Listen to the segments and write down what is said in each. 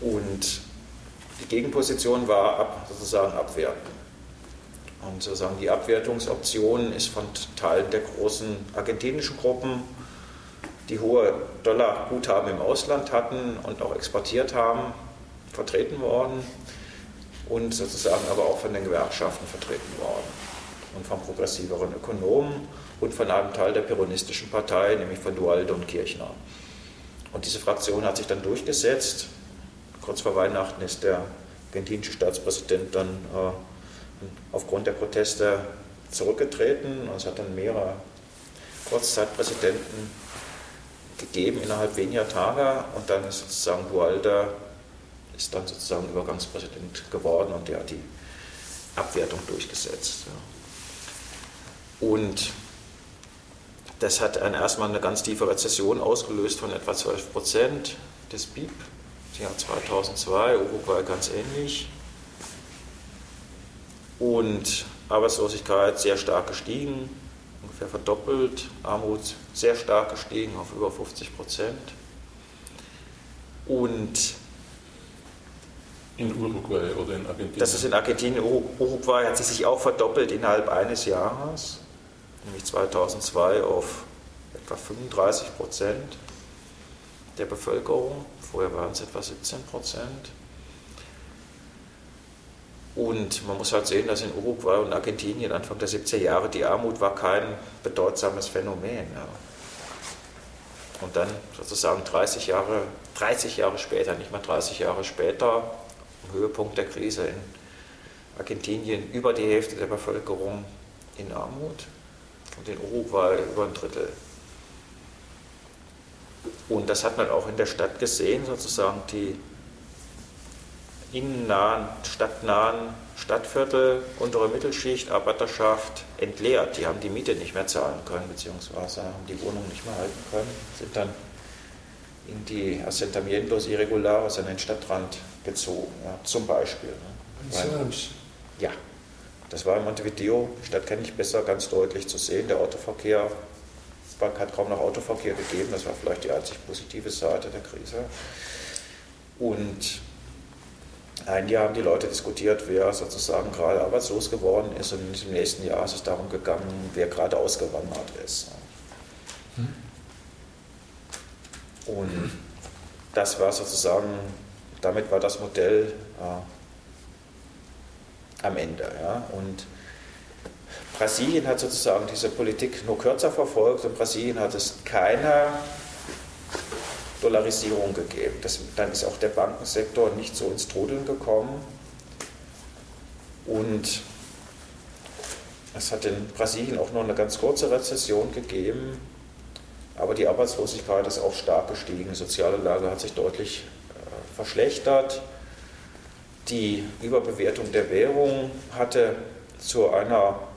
Und die Gegenposition war ab, sozusagen abwerten. Und sozusagen die Abwertungsoption ist von Teilen der großen argentinischen Gruppen, die hohe Dollarguthaben im Ausland hatten und auch exportiert haben, vertreten worden und sozusagen aber auch von den Gewerkschaften vertreten worden und von progressiveren Ökonomen und von einem Teil der peronistischen Partei, nämlich von Dualde und Kirchner. Und diese Fraktion hat sich dann durchgesetzt. Kurz vor Weihnachten ist der argentinische Staatspräsident dann äh, aufgrund der Proteste zurückgetreten und es hat dann mehrere Kurzzeitpräsidenten gegeben innerhalb weniger Tage und dann ist sozusagen Dualde ist dann sozusagen Übergangspräsident geworden und der hat die Abwertung durchgesetzt. Und das hat dann erstmal eine ganz tiefe Rezession ausgelöst von etwa 12 Prozent des BIP. Im Jahr 2002, Uruguay ganz ähnlich. Und Arbeitslosigkeit sehr stark gestiegen, ungefähr verdoppelt, Armut sehr stark gestiegen auf über 50 Prozent. Und in Uruguay oder in Argentinien? Das ist in Argentinien. Uruguay hat sich auch verdoppelt innerhalb eines Jahres, nämlich 2002 auf etwa 35 Prozent der Bevölkerung. Vorher waren es etwa 17 Prozent. Und man muss halt sehen, dass in Uruguay und Argentinien Anfang der 70er Jahre die Armut war kein bedeutsames Phänomen. Ja. Und dann sozusagen 30 Jahre, 30 Jahre später, nicht mal 30 Jahre später, am Höhepunkt der Krise in Argentinien, über die Hälfte der Bevölkerung in Armut und in Uruguay über ein Drittel. Und das hat man auch in der Stadt gesehen, sozusagen die innennahen, stadtnahen Stadtviertel, untere Mittelschicht, Arbeiterschaft entleert. Die haben die Miete nicht mehr zahlen können, beziehungsweise haben die Wohnung nicht mehr halten können, sind dann in die Assentamientos Irregulares an den Stadtrand gezogen, ja, zum Beispiel. Ne? Weil, ja, das war in Montevideo, die Stadt kenne ich besser, ganz deutlich zu sehen. Der Autoverkehr, es hat kaum noch Autoverkehr gegeben, das war vielleicht die einzig positive Seite der Krise. Und ein Jahr haben die Leute diskutiert, wer sozusagen gerade arbeitslos geworden ist und im nächsten Jahr ist es darum gegangen, wer gerade ausgewandert ist. Und das war sozusagen, damit war das Modell äh, am Ende. Ja. Und Brasilien hat sozusagen diese Politik nur kürzer verfolgt und Brasilien hat es keine Dollarisierung gegeben. Das, dann ist auch der Bankensektor nicht so ins Trudeln gekommen. Und es hat in Brasilien auch nur eine ganz kurze Rezession gegeben, aber die Arbeitslosigkeit ist auch stark gestiegen. Die soziale Lage hat sich deutlich äh, verschlechtert. Die Überbewertung der Währung hatte zu einer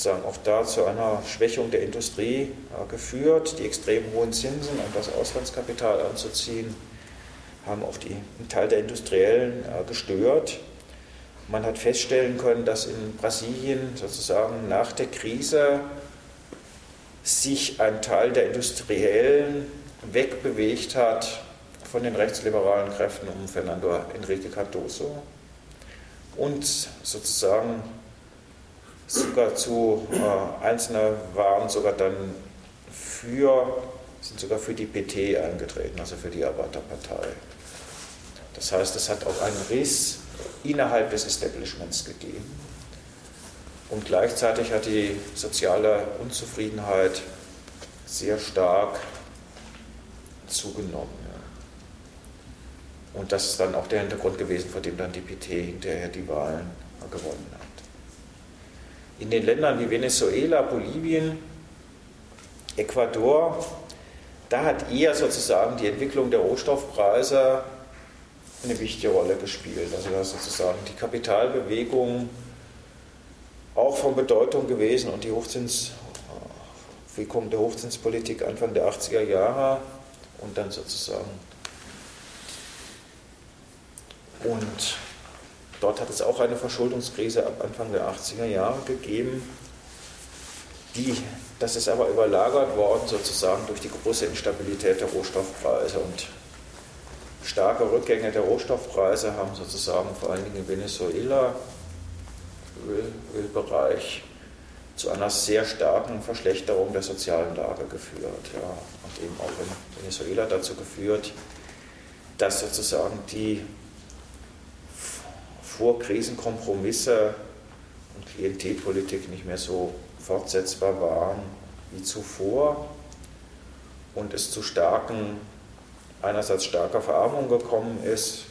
sozusagen auch da zu einer Schwächung der Industrie äh, geführt. Die extrem hohen Zinsen, um das Auslandskapital anzuziehen, haben auch die, einen Teil der Industriellen äh, gestört. Man hat feststellen können, dass in Brasilien sozusagen nach der Krise sich ein Teil der Industriellen wegbewegt hat von den rechtsliberalen Kräften um Fernando Enrique Cardoso und sozusagen sogar zu, äh, einzelne waren sogar dann für, sind sogar für die PT eingetreten, also für die Arbeiterpartei. Das heißt, es hat auch einen Riss innerhalb des Establishments gegeben. Und gleichzeitig hat die soziale Unzufriedenheit sehr stark zugenommen. Und das ist dann auch der Hintergrund gewesen, vor dem dann die PT hinterher die Wahlen gewonnen hat in den Ländern wie Venezuela, Bolivien, Ecuador, da hat eher sozusagen die Entwicklung der Rohstoffpreise eine wichtige Rolle gespielt. Also da ist sozusagen die Kapitalbewegung auch von Bedeutung gewesen und die Hochzins, Wirkung der Hochzinspolitik Anfang der 80er Jahre und dann sozusagen und Dort hat es auch eine Verschuldungskrise ab Anfang der 80er Jahre gegeben. Die, das ist aber überlagert worden sozusagen durch die große Instabilität der Rohstoffpreise und starke Rückgänge der Rohstoffpreise haben sozusagen vor allen Dingen in Venezuela, Öl, Ölbereich, zu einer sehr starken Verschlechterung der sozialen Lage geführt. Ja, und eben auch in Venezuela dazu geführt, dass sozusagen die Vorkrisenkompromisse und Klientelpolitik nicht mehr so fortsetzbar waren wie zuvor und es zu starken, einerseits starker Verarmung gekommen ist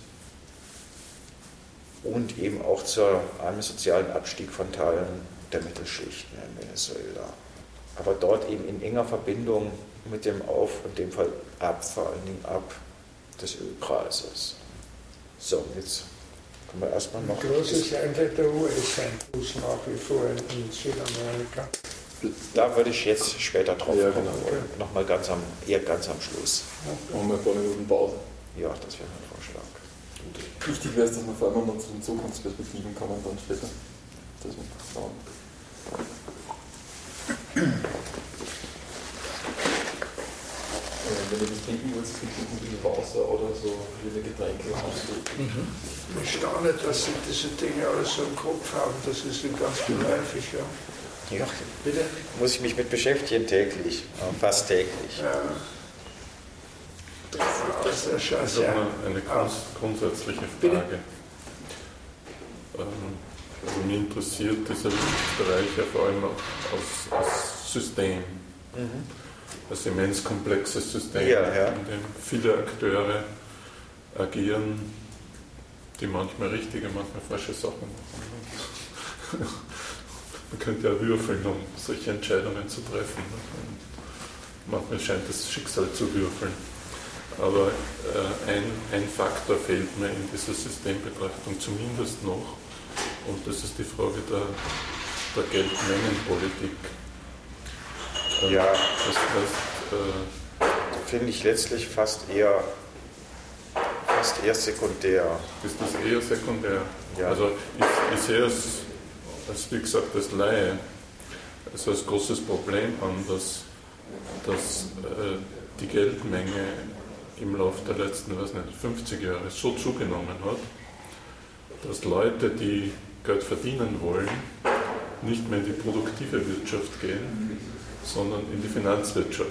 und eben auch zu einem sozialen Abstieg von Teilen der Mittelschichten in Venezuela. Aber dort eben in enger Verbindung mit dem Auf, in dem Fall ab, vor allen Dingen ab des Ölpreises. So, jetzt können wir erstmal noch. Großes Einheit der US-Einfluss nach wie vor in Südamerika. Da würde ich jetzt später drauf Ja, kommen genau. wollen. Nochmal ganz am, eher ganz am Schluss. Machen wir ein paar Minuten Pause. Ja, das wäre mein Vorschlag. Wichtig wäre es, dass wir vor allem mal zu den Zukunftsperspektiven kommen dann später. Das wird dauern. Wenn ihr das trinken wollt, es gibt ein bisschen Wasser oder so viele Getränke. Ich staune, dass Sie diese Dinge alles so im Kopf haben. Das ist Ihnen ganz begreiflich, ja. Ja, Bitte? muss ich mich mit beschäftigen täglich, äh, fast täglich. Ja. Das ist der Scheiß, Also ja. eine grunds grundsätzliche? Frage. Ähm, also mich interessiert dieser Bereich ja vor allem auch als, als System, Mhm. Als immens komplexes System, Ja, ja. in dem viele Akteure agieren, die manchmal richtige, manchmal falsche Sachen machen. Man könnte ja würfeln, um solche Entscheidungen zu treffen. Und manchmal scheint das Schicksal zu würfeln. Aber äh, ein, ein Faktor fehlt mir in dieser Systembetrachtung zumindest noch. Und das ist die Frage der, der Geldmengenpolitik. Ja. Das heißt, äh, Finde ich letztlich fast eher, fast eher sekundär. ist das eher sekundär. Ja. Also ich, ich sehe es, als wie gesagt, als Laie, als großes Problem an, dass, dass äh, die Geldmenge im Laufe der letzten, weiß nicht, 50 Jahre so zugenommen hat, dass Leute, die Geld verdienen wollen, nicht mehr in die produktive Wirtschaft gehen, sondern in die Finanzwirtschaft.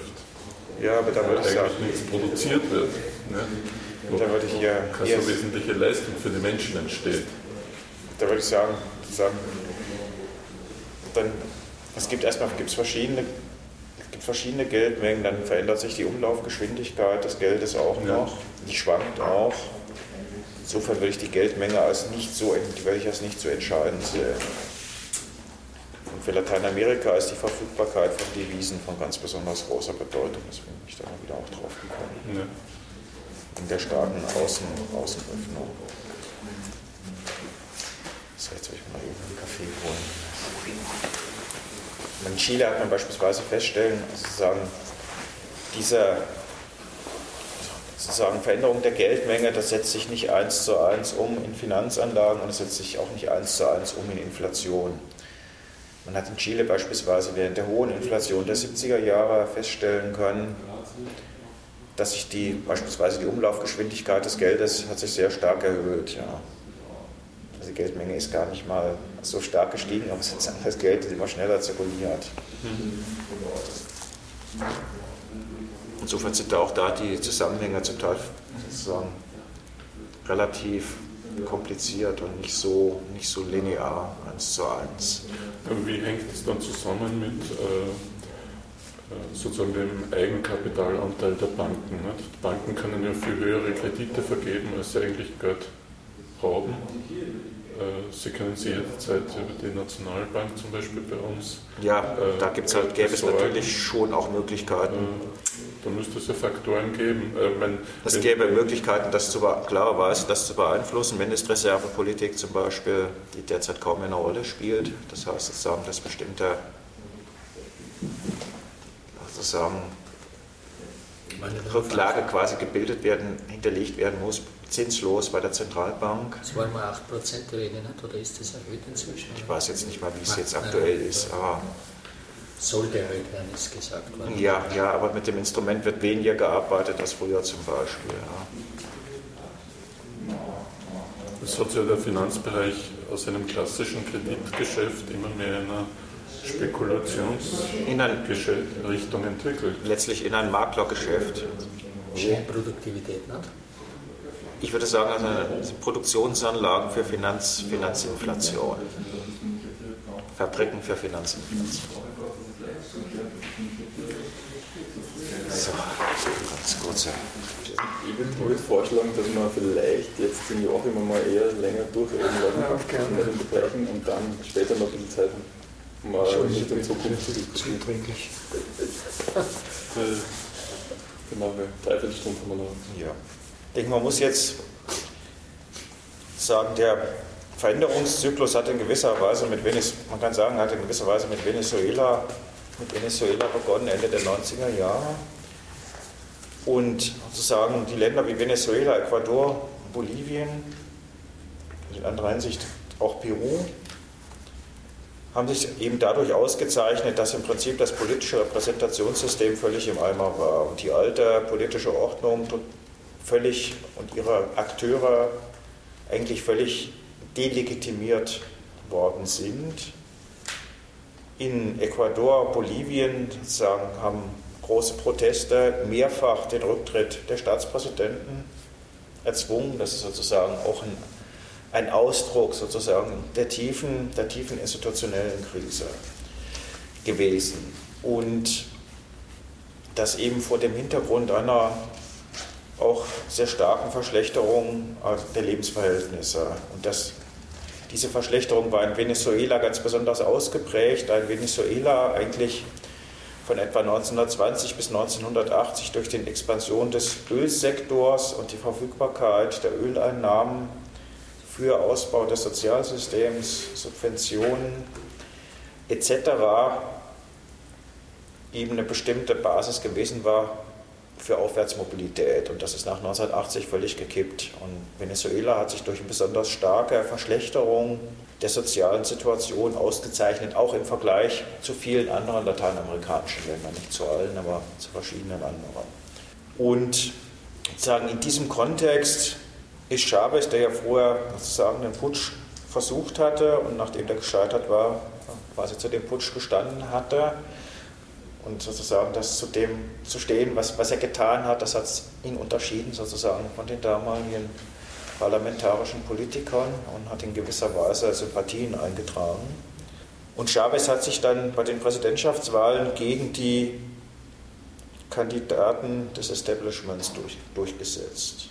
Ja, aber da würde ich eigentlich sagen, nichts produziert wird. Ne? Wo da würde ich eher, keine so wesentliche Leistung für die Menschen entsteht. da würde ich sagen, sagen dann, es gibt erstmal gibt's verschiedene, es gibt verschiedene Geldmengen, dann verändert sich die Umlaufgeschwindigkeit des Geldes auch Ja. noch, die schwankt auch. Insofern würde ich die Geldmenge als nicht so, würde ich als nicht so entscheidend sehen. Und für Lateinamerika ist die Verfügbarkeit von Devisen von ganz besonders großer Bedeutung. Deswegen bin ich da mal wieder auch drauf gekommen. Ne? In der starken Außen, Außenöffnung. So, jetzt will ich mal eben einen Kaffee holen. In Chile hat man beispielsweise feststellen, sozusagen, dieser sozusagen Veränderung der Geldmenge, das setzt sich nicht eins zu eins um in Finanzanlagen und es setzt sich auch nicht eins zu eins um in Inflation. Man hat in Chile beispielsweise während der hohen Inflation der 70er Jahre feststellen können, dass sich die, beispielsweise die Umlaufgeschwindigkeit des Geldes hat sich sehr stark erhöht. Ja. Also die Geldmenge ist gar nicht mal so stark gestiegen, aber sozusagen das Geld ist immer schneller zirkuliert. Insofern sind da auch da die Zusammenhänge zum Teil sozusagen relativ kompliziert und nicht so, nicht so linear, eins zu eins. Wie hängt es dann zusammen mit äh, äh, sozusagen dem Eigenkapitalanteil der Banken? Nicht? Die Banken können ja viel höhere Kredite vergeben, als sie eigentlich Geld haben. Äh, Sie können sie jederzeit über die Nationalbank zum Beispiel bei uns. Ja, äh, da gibt's halt, gäbe es natürlich schon auch Möglichkeiten. Äh, Da müsste es ja Faktoren geben. Äh, wenn- Es wenn- gäbe Möglichkeiten, das zu, klarerweise das zu beeinflussen. Mindestreservepolitik zum Beispiel, die derzeit kaum eine Rolle spielt. Das heißt sozusagen, dass bestimmte sozusagen Rücklage quasi gebildet werden, hinterlegt werden muss, zinslos bei der Zentralbank. Das war immer 8% Rede, nicht? oder ist das erhöht inzwischen? Ich weiß jetzt nicht mal, wie es jetzt aktuell ist, aber Sollte erhöht werden, ist gesagt worden. ja, ja, aber mit dem Instrument wird weniger gearbeitet als früher zum Beispiel. Ja. Es hat sich ja der Finanzbereich aus einem klassischen Kreditgeschäft immer mehr in einer Spekulationsrichtung entwickelt. Letztlich in ein Maklergeschäft. Produktivität, nicht? Ich würde sagen, also Produktionsanlagen für Finanz, Finanzinflation. Fabriken für Finanzinflation. So, ganz kurzer. Ich würde vorschlagen, dass wir vielleicht jetzt den Joachim mal eher länger durchreden lassen, Ja, gerne. nicht unterbrechen und dann später noch ein bisschen Zeit haben, um mal Richtung Zukunft zu diskutieren. Zuträglich. Äh, Genau, dreiviertel Stunde haben wir noch. Ja. Ich denke, man muss jetzt sagen, der Veränderungszyklus hat in gewisser Weise mit Venezuela, man kann sagen, hat in gewisser Weise mit Venezuela, mit Venezuela begonnen, Ende der 90er Jahre. Und sozusagen die Länder wie Venezuela, Ecuador, Bolivien, in anderer Hinsicht auch Peru, haben sich eben dadurch ausgezeichnet, dass im Prinzip das politische Repräsentationssystem völlig im Eimer war und die alte politische Ordnung völlig und ihre Akteure eigentlich völlig delegitimiert worden sind. In Ecuador, Bolivien sozusagen haben große Proteste mehrfach den Rücktritt der Staatspräsidenten erzwungen. Das ist sozusagen auch ein ein Ausdruck sozusagen der tiefen, der tiefen institutionellen Krise gewesen. Und das eben vor dem Hintergrund einer auch sehr starken Verschlechterung der Lebensverhältnisse. Und das, diese Verschlechterung war in Venezuela ganz besonders ausgeprägt, da in Venezuela eigentlich von etwa 1920 bis 1980 durch die Expansion des Ölsektors und die Verfügbarkeit der Öleinnahmen für Ausbau des Sozialsystems, Subventionen etc. eben eine bestimmte Basis gewesen war für Aufwärtsmobilität. Und das ist nach 1980 völlig gekippt. Und Venezuela hat sich durch eine besonders starke Verschlechterung der sozialen Situation ausgezeichnet, auch im Vergleich zu vielen anderen lateinamerikanischen Ländern, nicht zu allen, aber zu verschiedenen anderen. Und sozusagen in diesem Kontext ist Chavez, der ja vorher sozusagen den Putsch versucht hatte und nachdem der gescheitert war, quasi zu dem Putsch gestanden hatte und sozusagen das zu dem zu stehen, was, was er getan hat, das hat ihn unterschieden sozusagen von den damaligen parlamentarischen Politikern und hat in gewisser Weise Sympathien eingetragen. Und Chavez hat sich dann bei den Präsidentschaftswahlen gegen die Kandidaten des Establishments durch, durchgesetzt.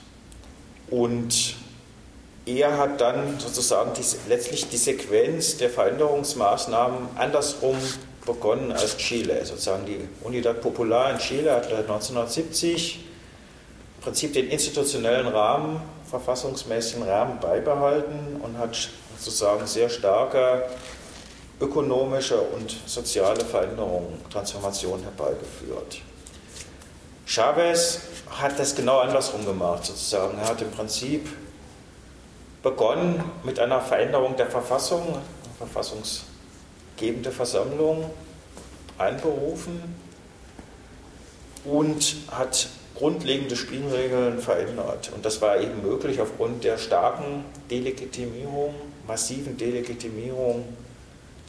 Und er hat dann sozusagen die, letztlich die Sequenz der Veränderungsmaßnahmen andersrum begonnen als Chile. Sozusagen die Unidad Popular in Chile hat 1970 im Prinzip den institutionellen Rahmen, verfassungsmäßigen Rahmen beibehalten und hat sozusagen sehr starke ökonomische und soziale Veränderungen, Transformationen herbeigeführt. Chavez hat das genau andersrum gemacht, sozusagen. Er hat im Prinzip begonnen mit einer Veränderung der Verfassung, eine verfassungsgebende Versammlung einberufen und hat grundlegende Spielregeln verändert. Und das war eben möglich aufgrund der starken Delegitimierung, massiven Delegitimierung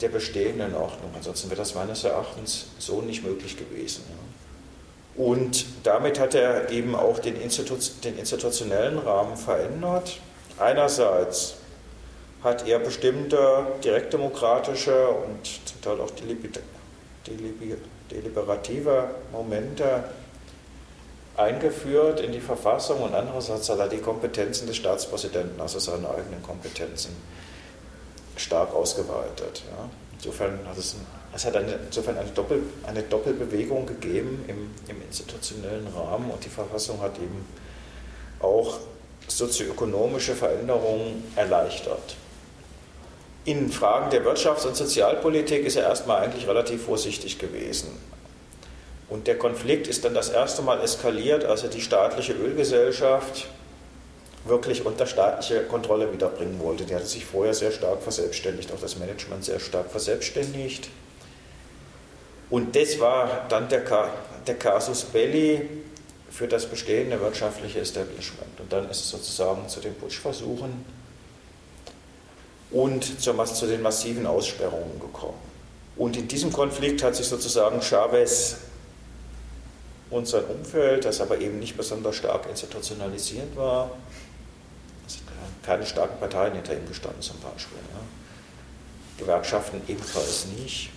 der bestehenden Ordnung. Ansonsten wäre das meines Erachtens so nicht möglich gewesen. Und damit hat er eben auch den, Institu den institutionellen Rahmen verändert. Einerseits hat er bestimmte direktdemokratische und zum Teil auch deliberative Momente eingeführt in die Verfassung und andererseits hat er die Kompetenzen des Staatspräsidenten, also seine eigenen Kompetenzen, stark ausgeweitet. Ja. Insofern hat es, es hat eine, insofern eine, Doppel, eine Doppelbewegung gegeben im, im institutionellen Rahmen und die Verfassung hat eben auch sozioökonomische Veränderungen erleichtert. In Fragen der Wirtschafts- und Sozialpolitik ist er erstmal eigentlich relativ vorsichtig gewesen. Und der Konflikt ist dann das erste Mal eskaliert, als er die staatliche Ölgesellschaft wirklich unter staatliche Kontrolle wiederbringen wollte. Die hatte sich vorher sehr stark verselbstständigt, auch das Management sehr stark verselbstständigt. Und das war dann der, der Casus Belli für das bestehende wirtschaftliche Establishment. Und dann ist es sozusagen zu den Putschversuchen und zu, zu den massiven Aussperrungen gekommen. Und in diesem Konflikt hat sich sozusagen Chavez und sein Umfeld, das aber eben nicht besonders stark institutionalisiert war, keine starken Parteien hinter ihm gestanden zum Beispiel. Ja. Gewerkschaften ebenfalls nicht.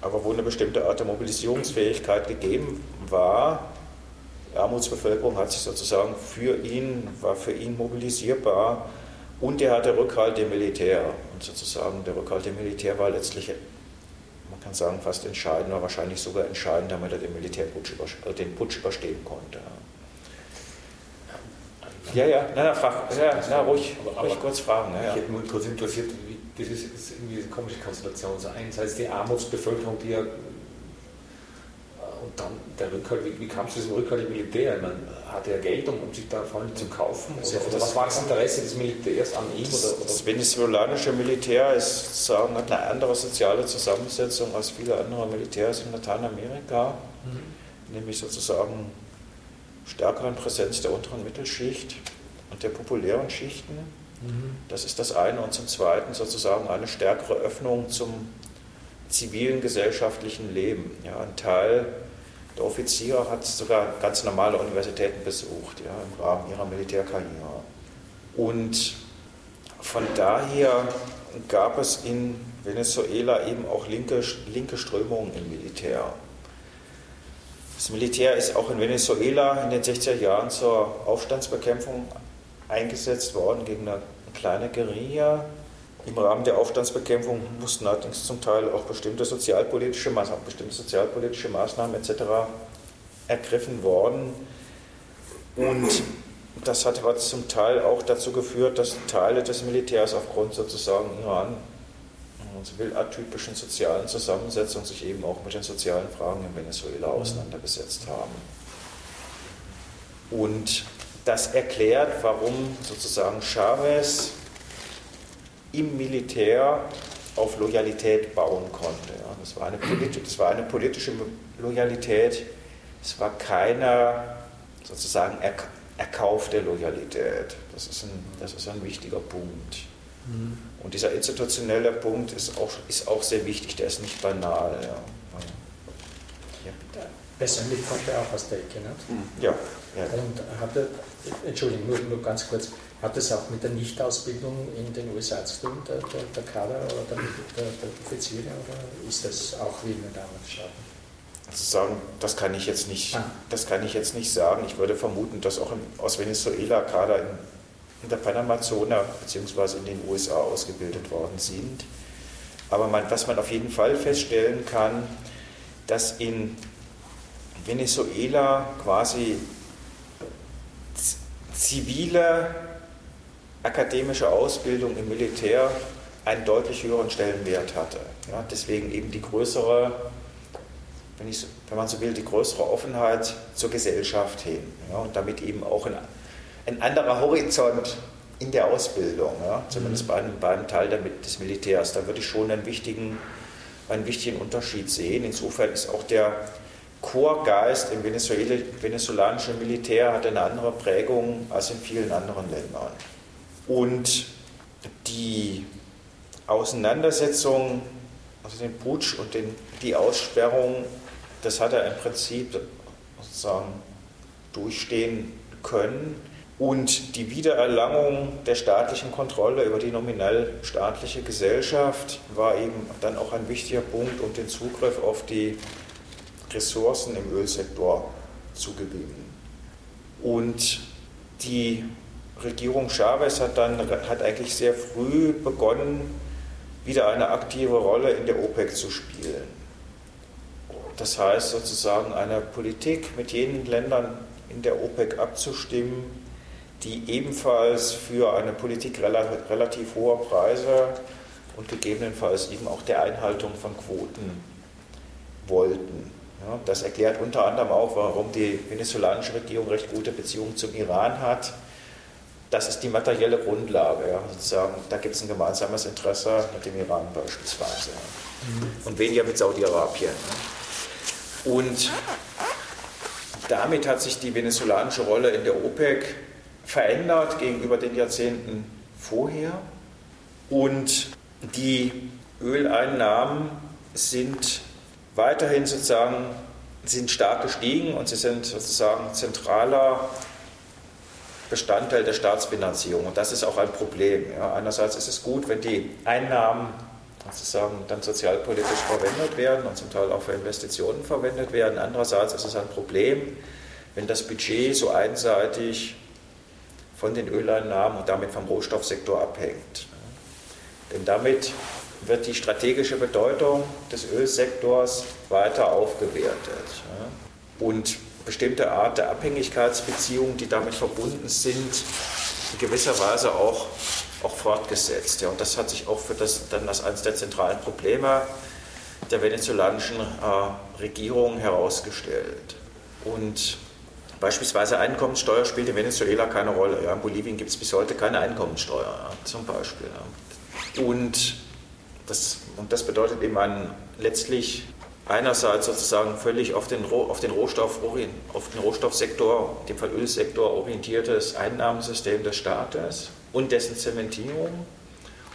Aber wo eine bestimmte Art der Mobilisierungsfähigkeit gegeben war, die Armutsbevölkerung hat sich sozusagen für ihn, war für ihn mobilisierbar und er hatte Rückhalt im Militär. Und sozusagen der Rückhalt im Militär war letztlich, man kann sagen, fast entscheidend, war wahrscheinlich sogar entscheidend, damit er den Militärputsch äh, den Putsch überstehen konnte. Ja, ja, na, na, frag, ja, na ruhig, aber, ruhig kurz fragen. Ja. Ich hätte mich kurz interessiert, das ist, irgendwie eine komische Konstellation. So einerseits die Armutsbevölkerung, die ja und dann der Rückhalt, wie, wie kam es zu diesem Rückhalt im Militär? Meine, hatte er Geld, um, um sich da allem zu kaufen? Oder, oder was war das Interesse des Militärs an ihm? Das, oder, oder? das venezolanische Militär ist, sagen, hat eine andere soziale Zusammensetzung als viele andere Militärs in Lateinamerika, mhm. nämlich sozusagen stärkeren Präsenz der unteren Mittelschicht und der populären Schichten. Mhm. Das ist das eine. Und zum Zweiten sozusagen eine stärkere Öffnung zum zivilen gesellschaftlichen Leben. Ja, ein Teil der Offiziere hat sogar ganz normale Universitäten besucht, ja, im Rahmen ihrer Militärkarriere. Und von daher gab es in Venezuela eben auch linke, linke Strömungen im Militär. Das Militär ist auch in Venezuela in den 60er Jahren zur Aufstandsbekämpfung eingesetzt worden gegen eine kleine Guerilla, im Rahmen der Aufstandsbekämpfung mussten allerdings zum Teil auch bestimmte sozialpolitische Maßnahmen, bestimmte sozialpolitische Maßnahmen etc. ergriffen worden. Und das hat aber zum Teil auch dazu geführt, dass Teile des Militärs aufgrund sozusagen ihrer so will, atypischen sozialen Zusammensetzung sich eben auch mit den sozialen Fragen in Venezuela auseinandergesetzt haben. Und das erklärt, warum sozusagen Chavez im Militär auf Loyalität bauen konnte. Das, war eine das war eine politische Loyalität, es war keine sozusagen erkaufte Loyalität. Das ist ein, das ist ein wichtiger Punkt. Mhm. Und dieser institutionelle Punkt ist auch, ist auch sehr wichtig, der ist nicht banal. Ja. Ja. Persönlich kommt er auch aus der Ecke, nicht? Mhm. Ja. ja. Und hat er, Entschuldigung, nur, nur ganz kurz, hat das auch mit der Nichtausbildung in den USA zu tun, der, der, der Kader oder der, der, der, Offiziere, oder ist das auch wie in den Staaten? Also sagen, das kann ich jetzt nicht, ah. das kann ich jetzt nicht sagen. Ich würde vermuten, dass auch aus Venezuela Kader in, in der Panamazone bzw. in den USA ausgebildet worden sind. Aber man, was man auf jeden Fall feststellen kann, dass in Venezuela quasi zivile akademische Ausbildung im Militär einen deutlich höheren Stellenwert hatte. Ja, deswegen eben die größere, wenn, ich, wenn, man so will, die größere Offenheit zur Gesellschaft hin. Ja, und damit eben auch ein, ein, anderer Horizont in der Ausbildung, ja, zumindest bei einem, bei einem Teil der, des Militärs. Da würde ich schon einen wichtigen, einen wichtigen Unterschied sehen. Insofern ist auch der Chorgeist im venezolanischen Militär hat eine andere Prägung als in vielen anderen Ländern. Und die Auseinandersetzung, also den Putsch und den, die Aussperrung, das hat er im Prinzip sozusagen durchstehen können. Und die Wiedererlangung der staatlichen Kontrolle über die nominell staatliche Gesellschaft war eben dann auch ein wichtiger Punkt, um den Zugriff auf die Ressourcen im Ölsektor zu gewinnen. Und die Regierung Chavez hat dann hat eigentlich sehr früh begonnen, wieder eine aktive Rolle in der OPEC zu spielen. Das heißt sozusagen eine Politik mit jenen Ländern in der OPEC abzustimmen, die ebenfalls für eine Politik relativ hoher Preise und gegebenenfalls eben auch der Einhaltung von Quoten wollten. Ja, das erklärt unter anderem auch, warum die venezolanische Regierung recht gute Beziehungen zum Iran hat das ist die materielle Grundlage. Ja. Sozusagen, da gibt es ein gemeinsames Interesse mit dem Iran beispielsweise. Mhm. Und weniger mit Saudi-Arabien. Und damit hat sich die venezolanische Rolle in der OPEC verändert gegenüber den Jahrzehnten vorher. Und die Öleinnahmen sind weiterhin sozusagen sind stark gestiegen und sie sind sozusagen zentraler Bestandteil der Staatsfinanzierung. Und das ist auch ein Problem. Ja, einerseits ist es gut, wenn die Einnahmen sozusagen dann sozialpolitisch verwendet werden und zum Teil auch für Investitionen verwendet werden. Andererseits ist es ein Problem, wenn das Budget so einseitig von den Öleinnahmen und damit vom Rohstoffsektor abhängt. Denn damit wird die strategische Bedeutung des Ölsektors weiter aufgewertet. Und bestimmte Art der Abhängigkeitsbeziehungen, die damit verbunden sind, in gewisser Weise auch, auch fortgesetzt. Ja, und das hat sich auch für das dann als eines der zentralen Probleme der venezolanischen äh, Regierung herausgestellt. Und beispielsweise Einkommenssteuer spielt in Venezuela keine Rolle. Ja. In Bolivien gibt es bis heute keine Einkommenssteuer, ja, zum Beispiel. Und, das, und das bedeutet eben ein letztlich einerseits sozusagen völlig auf den, auf den, Rohstoff, auf den Rohstoffsektor, in dem Fall Ölsektor, orientiertes Einnahmensystem des Staates und dessen Zementierung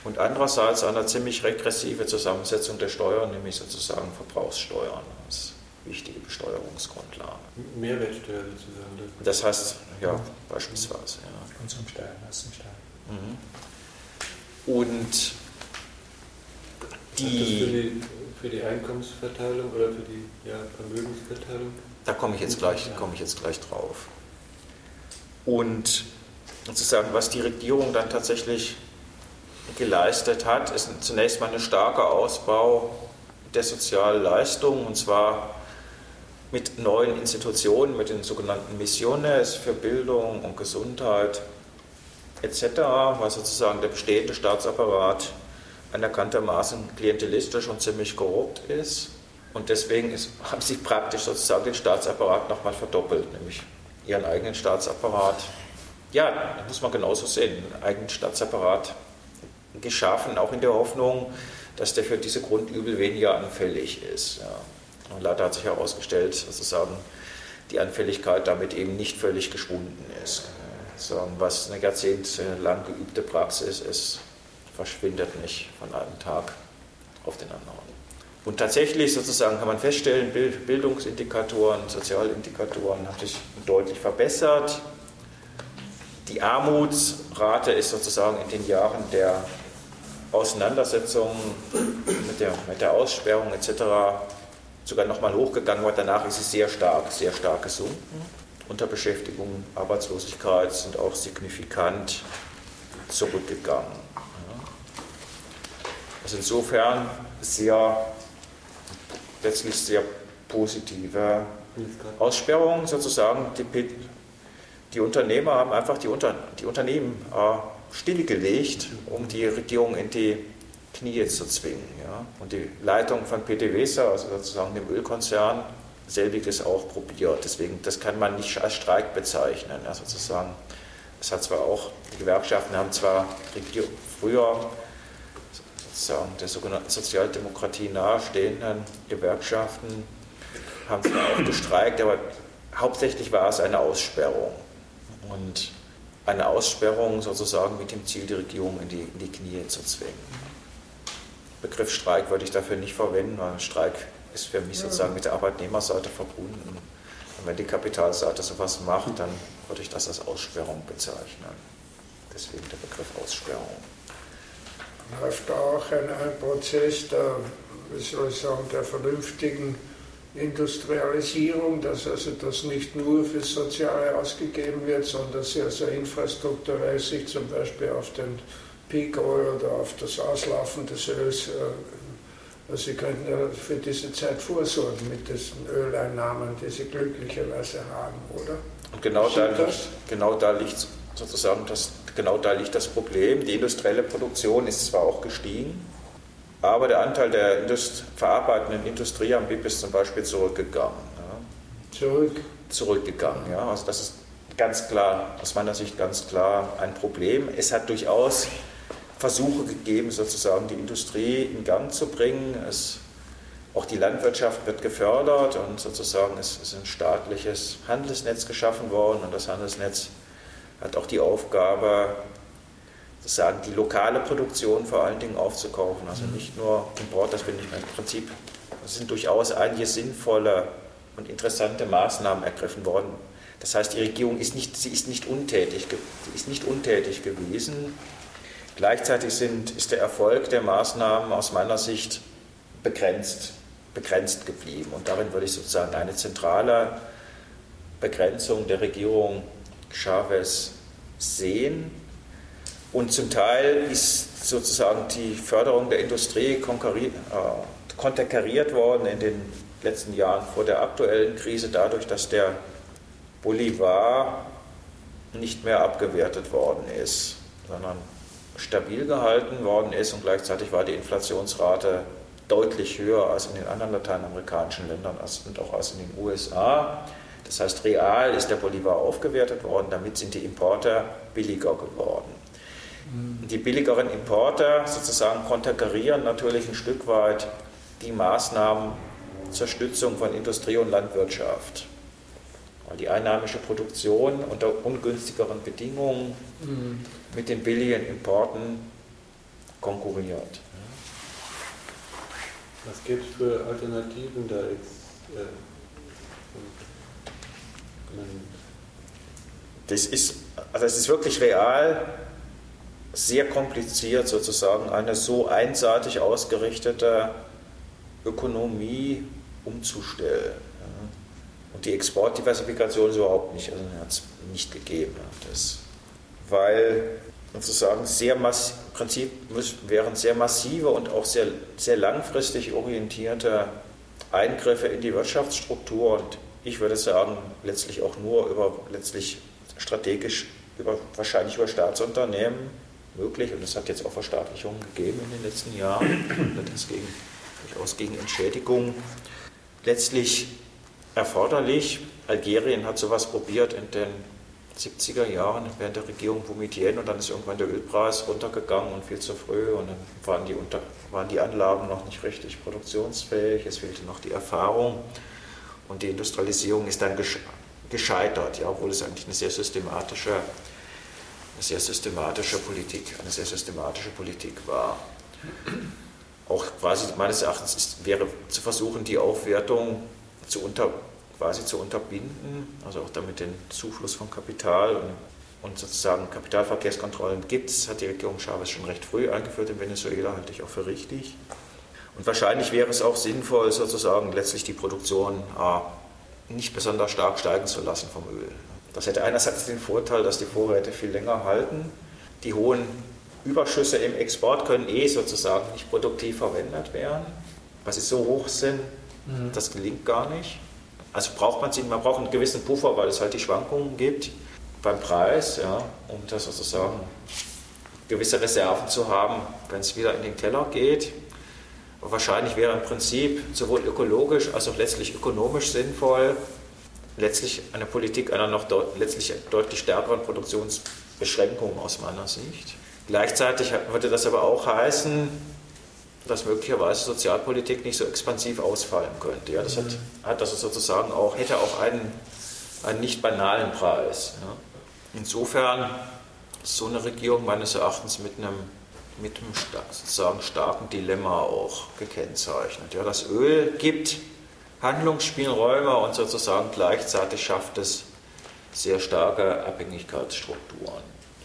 und andererseits eine ziemlich regressive Zusammensetzung der Steuern, nämlich sozusagen Verbrauchssteuern als wichtige Besteuerungsgrundlage. Mehrwertsteuer sozusagen. Das heißt, ja, beispielsweise. Ja. Konsumsteuer, Massensteuer. Mhm. Und die für die Einkommensverteilung oder für die ja, Vermögensverteilung? Da komme ich jetzt gleich, komme ich jetzt gleich drauf. Und sozusagen, was die Regierung dann tatsächlich geleistet hat, ist zunächst mal ein starker Ausbau der Sozialleistungen und zwar mit neuen Institutionen, mit den sogenannten Missiones für Bildung und Gesundheit etc., weil sozusagen der bestehende Staatsapparat anerkanntermaßen klientelistisch und ziemlich korrupt ist. Und deswegen ist, haben sie praktisch sozusagen den Staatsapparat nochmal verdoppelt, nämlich ihren eigenen Staatsapparat. Ja, das muss man genauso sehen, einen eigenen Staatsapparat geschaffen, auch in der Hoffnung, dass der für diese Grundübel weniger anfällig ist. Ja. Und leider hat sich herausgestellt, sozusagen, die Anfälligkeit damit eben nicht völlig geschwunden ist. Was eine jahrzehntelang geübte Praxis ist, verschwindet nicht von einem Tag auf den anderen. Und tatsächlich sozusagen kann man feststellen, Bildungsindikatoren, Sozialindikatoren haben sich deutlich verbessert. Die Armutsrate ist sozusagen in den Jahren der Auseinandersetzung mit der, mit der Aussperrung etc. sogar nochmal hochgegangen, aber danach ist sie sehr stark, sehr stark gesunken. Unterbeschäftigung, Arbeitslosigkeit sind auch signifikant zurückgegangen. Also insofern sehr, letztlich sehr positive Aussperrung sozusagen. Die, die Unternehmer haben einfach die, Unter, die Unternehmen äh, stillgelegt, um die Regierung in die Knie zu zwingen. Ja. Und die Leitung von PDVSA, also sozusagen dem Ölkonzern, selbiges auch probiert. Deswegen, das kann man nicht als Streik bezeichnen. Ja, sozusagen. Es hat zwar auch, die Gewerkschaften haben zwar früher sozusagen der sogenannten Sozialdemokratie nahestehenden Gewerkschaften haben zwar auch gestreikt, aber hauptsächlich war es eine Aussperrung. Und eine Aussperrung sozusagen mit dem Ziel, die Regierung in die, in die Knie zu zwingen. Begriff Streik würde ich dafür nicht verwenden, weil Streik ist für mich sozusagen mit der Arbeitnehmerseite verbunden. Und wenn die Kapitalseite sowas macht, dann würde ich das als Aussperrung bezeichnen. Deswegen der Begriff Aussperrung läuft auch ein, ein Prozess der, wie soll ich sagen, der vernünftigen Industrialisierung, dass also das nicht nur fürs Soziale ausgegeben wird, sondern dass sie also infrastrukturell sich zum Beispiel auf den Peak Oil oder auf das Auslaufen des Öls, äh, also sie könnten ja für diese Zeit vorsorgen mit diesen Öleinnahmen, die sie glücklicherweise haben, oder? Und genau da, liegt, genau da liegt sozusagen das genau da liegt das Problem. Die industrielle Produktion ist zwar auch gestiegen, aber der Anteil der Indust verarbeitenden Industrie am BIP ist zum Beispiel zurückgegangen. Ja. Zurück? Zurückgegangen, ja. Also das ist ganz klar, aus meiner Sicht ganz klar ein Problem. Es hat durchaus Versuche gegeben, sozusagen die Industrie in Gang zu bringen. Es, auch die Landwirtschaft wird gefördert und sozusagen es ist ein staatliches Handelsnetz geschaffen worden und das Handelsnetz hat auch die Aufgabe, sagen, die lokale Produktion vor allen Dingen aufzukaufen. Also nicht nur Import, das bin ich im Prinzip, es sind durchaus einige sinnvolle und interessante Maßnahmen ergriffen worden. Das heißt, die Regierung ist nicht, sie ist nicht untätig, sie ist nicht untätig gewesen. Gleichzeitig sind, ist der Erfolg der Maßnahmen aus meiner Sicht begrenzt, begrenzt geblieben. Und darin würde ich sozusagen eine zentrale Begrenzung der Regierung Chavez sehen. Und zum Teil ist sozusagen die Förderung der Industrie äh, konterkariert worden in den letzten Jahren vor der aktuellen Krise dadurch, dass der Bolivar nicht mehr abgewertet worden ist, sondern stabil gehalten worden ist und gleichzeitig war die Inflationsrate deutlich höher als in den anderen lateinamerikanischen Ländern und auch als in den USA. Das heißt, real ist der Bolivar aufgewertet worden, damit sind die Importe billiger geworden. Die billigeren Importer sozusagen konterkarieren natürlich ein Stück weit die Maßnahmen zur Stützung von Industrie und Landwirtschaft. Weil die einheimische Produktion unter ungünstigeren Bedingungen mhm. mit den billigen Importen konkurriert. Was gibt es für Alternativen da jetzt? Äh, das ist, also ist wirklich real sehr kompliziert sozusagen eine so einseitig ausgerichtete Ökonomie umzustellen. Und die Exportdiversifikation ist überhaupt nicht, also nicht gegeben. Das, weil sozusagen sehr mass, im Prinzip wären sehr massive und auch sehr, sehr langfristig orientierte Eingriffe in die Wirtschaftsstruktur und ich würde sagen, letztlich auch nur über letztlich strategisch über, wahrscheinlich über Staatsunternehmen möglich und es hat jetzt auch Verstaatlichungen gegeben in den letzten Jahren, das gegen, durchaus gegen Entschädigung. Letztlich erforderlich. Algerien hat sowas probiert in den 70er Jahren während der Regierung Boumedienne und dann ist irgendwann der Ölpreis runtergegangen und viel zu früh und dann waren die, unter, waren die Anlagen noch nicht richtig produktionsfähig, es fehlte noch die Erfahrung und die Industrialisierung ist dann gescheitert, ja, obwohl es eigentlich eine sehr systematische eine sehr systematische Politik, eine sehr systematische Politik war. Auch quasi meines Erachtens ist, wäre zu versuchen, die Aufwertung zu unter, quasi zu unterbinden, also auch damit den Zufluss von Kapital und, und sozusagen Kapitalverkehrskontrollen gibt es, hat die Regierung Chavez schon recht früh eingeführt in Venezuela, halte ich auch für richtig. Und wahrscheinlich wäre es auch sinnvoll, sozusagen letztlich die Produktion äh, nicht besonders stark steigen zu lassen vom Öl. Das hätte einerseits den Vorteil, dass die Vorräte viel länger halten. Die hohen Überschüsse im Export können eh sozusagen nicht produktiv verwendet werden, weil sie so hoch sind, mhm. das gelingt gar nicht. Also braucht man sie, man braucht einen gewissen Puffer, weil es halt die Schwankungen gibt beim Preis, ja, um das sozusagen gewisse Reserven zu haben, wenn es wieder in den Keller geht. Aber wahrscheinlich wäre im Prinzip sowohl ökologisch als auch letztlich ökonomisch sinnvoll, letztlich eine Politik einer noch deut letztlich deutlich stärkeren Produktionsbeschränkung aus meiner Sicht. Gleichzeitig würde das aber auch heißen, dass möglicherweise Sozialpolitik nicht so expansiv ausfallen könnte. Ja, das hat, mhm. hat das sozusagen auch, hätte auch einen, einen nicht banalen Preis. Ja. Insofern ist so eine Regierung meines Erachtens mit einem, mit einem sozusagen starken Dilemma auch gekennzeichnet. Ja, das Öl gibt Handlungsspielräume und sozusagen gleichzeitig schafft es sehr starke Abhängigkeitsstrukturen,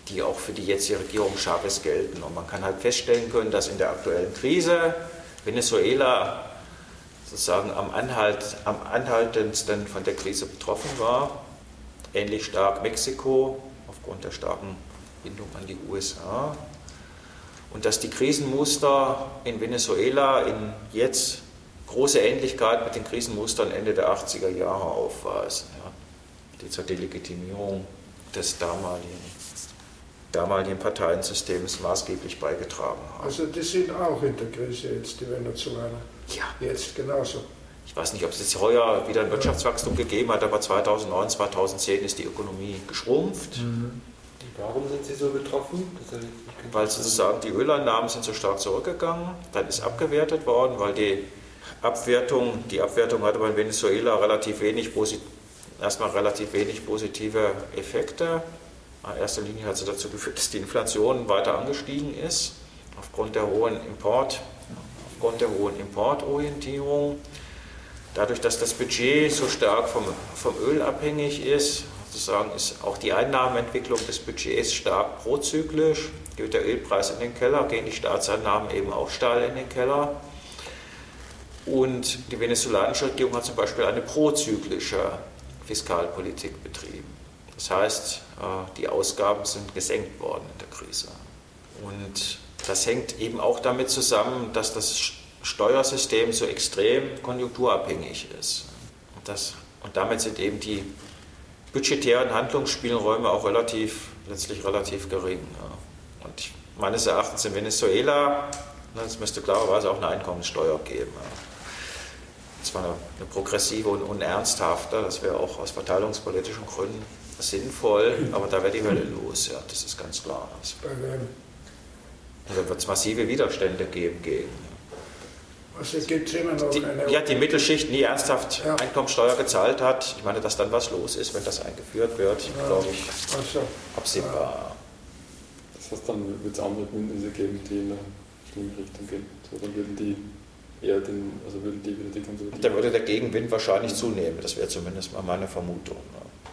die auch für die jetzige Regierung Chavez gelten. Und man kann halt feststellen können, dass in der aktuellen Krise Venezuela sozusagen am, Anhalt, am anhaltendsten von der Krise betroffen war. Ähnlich stark Mexiko aufgrund der starken Bindung an die USA. Und dass die Krisenmuster in Venezuela in jetzt große Ähnlichkeit mit den Krisenmustern Ende der 80er Jahre aufweisen, ja, die zur Delegitimierung des damaligen, damaligen Parteiensystems maßgeblich beigetragen haben. Also die sind auch in der Krise jetzt, die Venezuelaner. Ja. Jetzt genauso. Ich weiß nicht, ob es jetzt heuer wieder ein Wirtschaftswachstum gegeben hat, aber 2009, 2010 ist die Ökonomie geschrumpft. Mhm. Warum sind Sie so betroffen? weil sozusagen die Öleinnahmen sind so stark zurückgegangen, dann ist abgewertet worden, weil die Abwertung, die Abwertung hatte bei Venezuela relativ wenig, erstmal relativ wenig positive Effekte. In erster Linie hat sie dazu geführt, dass die Inflation weiter angestiegen ist, aufgrund der hohen Import, aufgrund der hohen Importorientierung. Dadurch, dass das Budget so stark vom, vom Öl abhängig ist, sozusagen ist auch die Einnahmenentwicklung des Budgets stark prozyklisch. Geht der Ölpreis in den Keller, gehen die Staatseinnahmen eben auch steil in den Keller. Und die venezolanische Regierung hat zum Beispiel eine prozyklische Fiskalpolitik betrieben. Das heißt, äh, die Ausgaben sind gesenkt worden in der Krise. Und das hängt eben auch damit zusammen, dass das Steuersystem so extrem konjunkturabhängig ist. Und, das, und damit sind eben die budgetären Handlungsspielräume auch relativ, letztlich relativ gering. Ja. Und meines Erachtens in Venezuela, es müsste klarerweise auch eine Einkommenssteuer geben. Ja. zwar eine, eine, progressive und unernsthafte, das wäre auch aus verteilungspolitischen Gründen sinnvoll, aber da wäre die Hölle los, ja, das ist ganz klar. Also wird es massive Widerstände geben gegen. Also gibt es immer noch die, eine. Ja, die Mittelschicht nie ernsthaft ja. Einkommensteuer gezahlt hat. Ich meine, dass dann was los ist, wenn das eingeführt wird, ja. glaube ich, also, absehbar. Das heißt, dann wird es andere Bündnisse geben, die in eine schlimme Richtung gehen. So, dann würden die eher den, also würden die wieder die Konservativen. Dann würde der Gegenwind wahrscheinlich zunehmen. Das wäre zumindest mal meine Vermutung.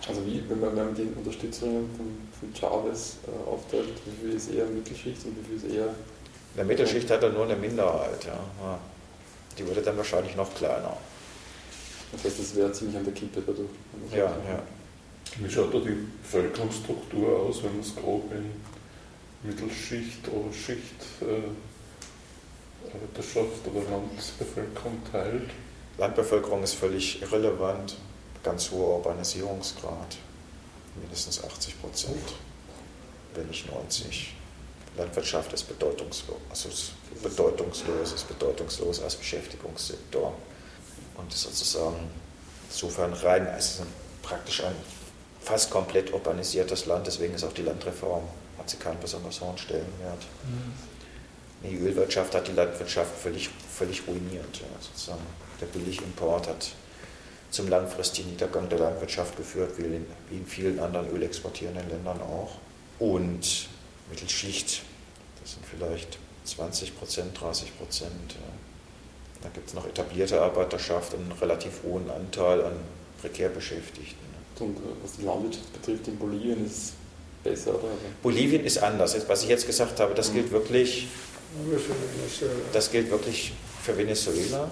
Also wie, wenn man, wenn man die Unterstützerinnen von, von Chavez äh, aufteilt, wie viel ist eher Mittelschicht und wie viel ist eher. In der Mittelschicht hat er nur eine Minderheit, ja. Die wurde dann wahrscheinlich noch kleiner. Das heißt, das wäre ziemlich an der Kippe dadurch. Ja, ja. Wie schaut da die Bevölkerungsstruktur aus, wenn man es grob in Mittelschicht oder Schicht äh, Arbeiterschaft oder Landbevölkerung teilt? Landbevölkerung ist völlig irrelevant. Ganz hoher Urbanisierungsgrad, mindestens 80 Prozent, wenn nicht 90. Landwirtschaft ist bedeutungslos, also ist bedeutungslos, ist bedeutungslos als Beschäftigungssektor und ist sozusagen insofern rein, also praktisch ein fast komplett urbanisiertes Land, deswegen ist auch die Landreform, hat sie keinen besonders hohen Stellenwert. Mhm. Die Ölwirtschaft hat die Landwirtschaft völlig, völlig ruiniert. Ja, sozusagen. Der Billigimport hat zum langfristigen Niedergang der Landwirtschaft geführt, wie in, wie in vielen anderen ölexportierenden Ländern auch. Und Mittelschicht, das sind vielleicht 20 Prozent, 30 Prozent. Da gibt es noch etablierte Arbeiterschaft und einen relativ hohen Anteil an prekär Beschäftigten. Und äh, was die Landwirtschaft betrifft, in Bolivien ist es besser, oder? Bolivien ist anders. Was ich jetzt gesagt habe, das gilt wirklich, das gilt wirklich für Venezuela.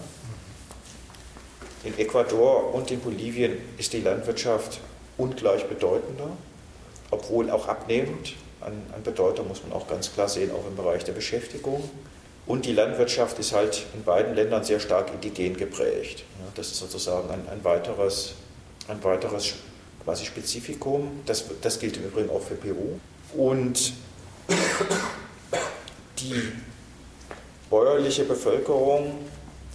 In Ecuador und in Bolivien ist die Landwirtschaft ungleich bedeutender, obwohl auch abnehmend an, an Bedeutung, muss man auch ganz klar sehen, auch im Bereich der Beschäftigung. Und die Landwirtschaft ist halt in beiden Ländern sehr stark indigen geprägt. Das ist sozusagen ein, ein, weiteres, ein weiteres quasi Spezifikum. Das, das gilt im Übrigen auch für Peru. Und die bäuerliche Bevölkerung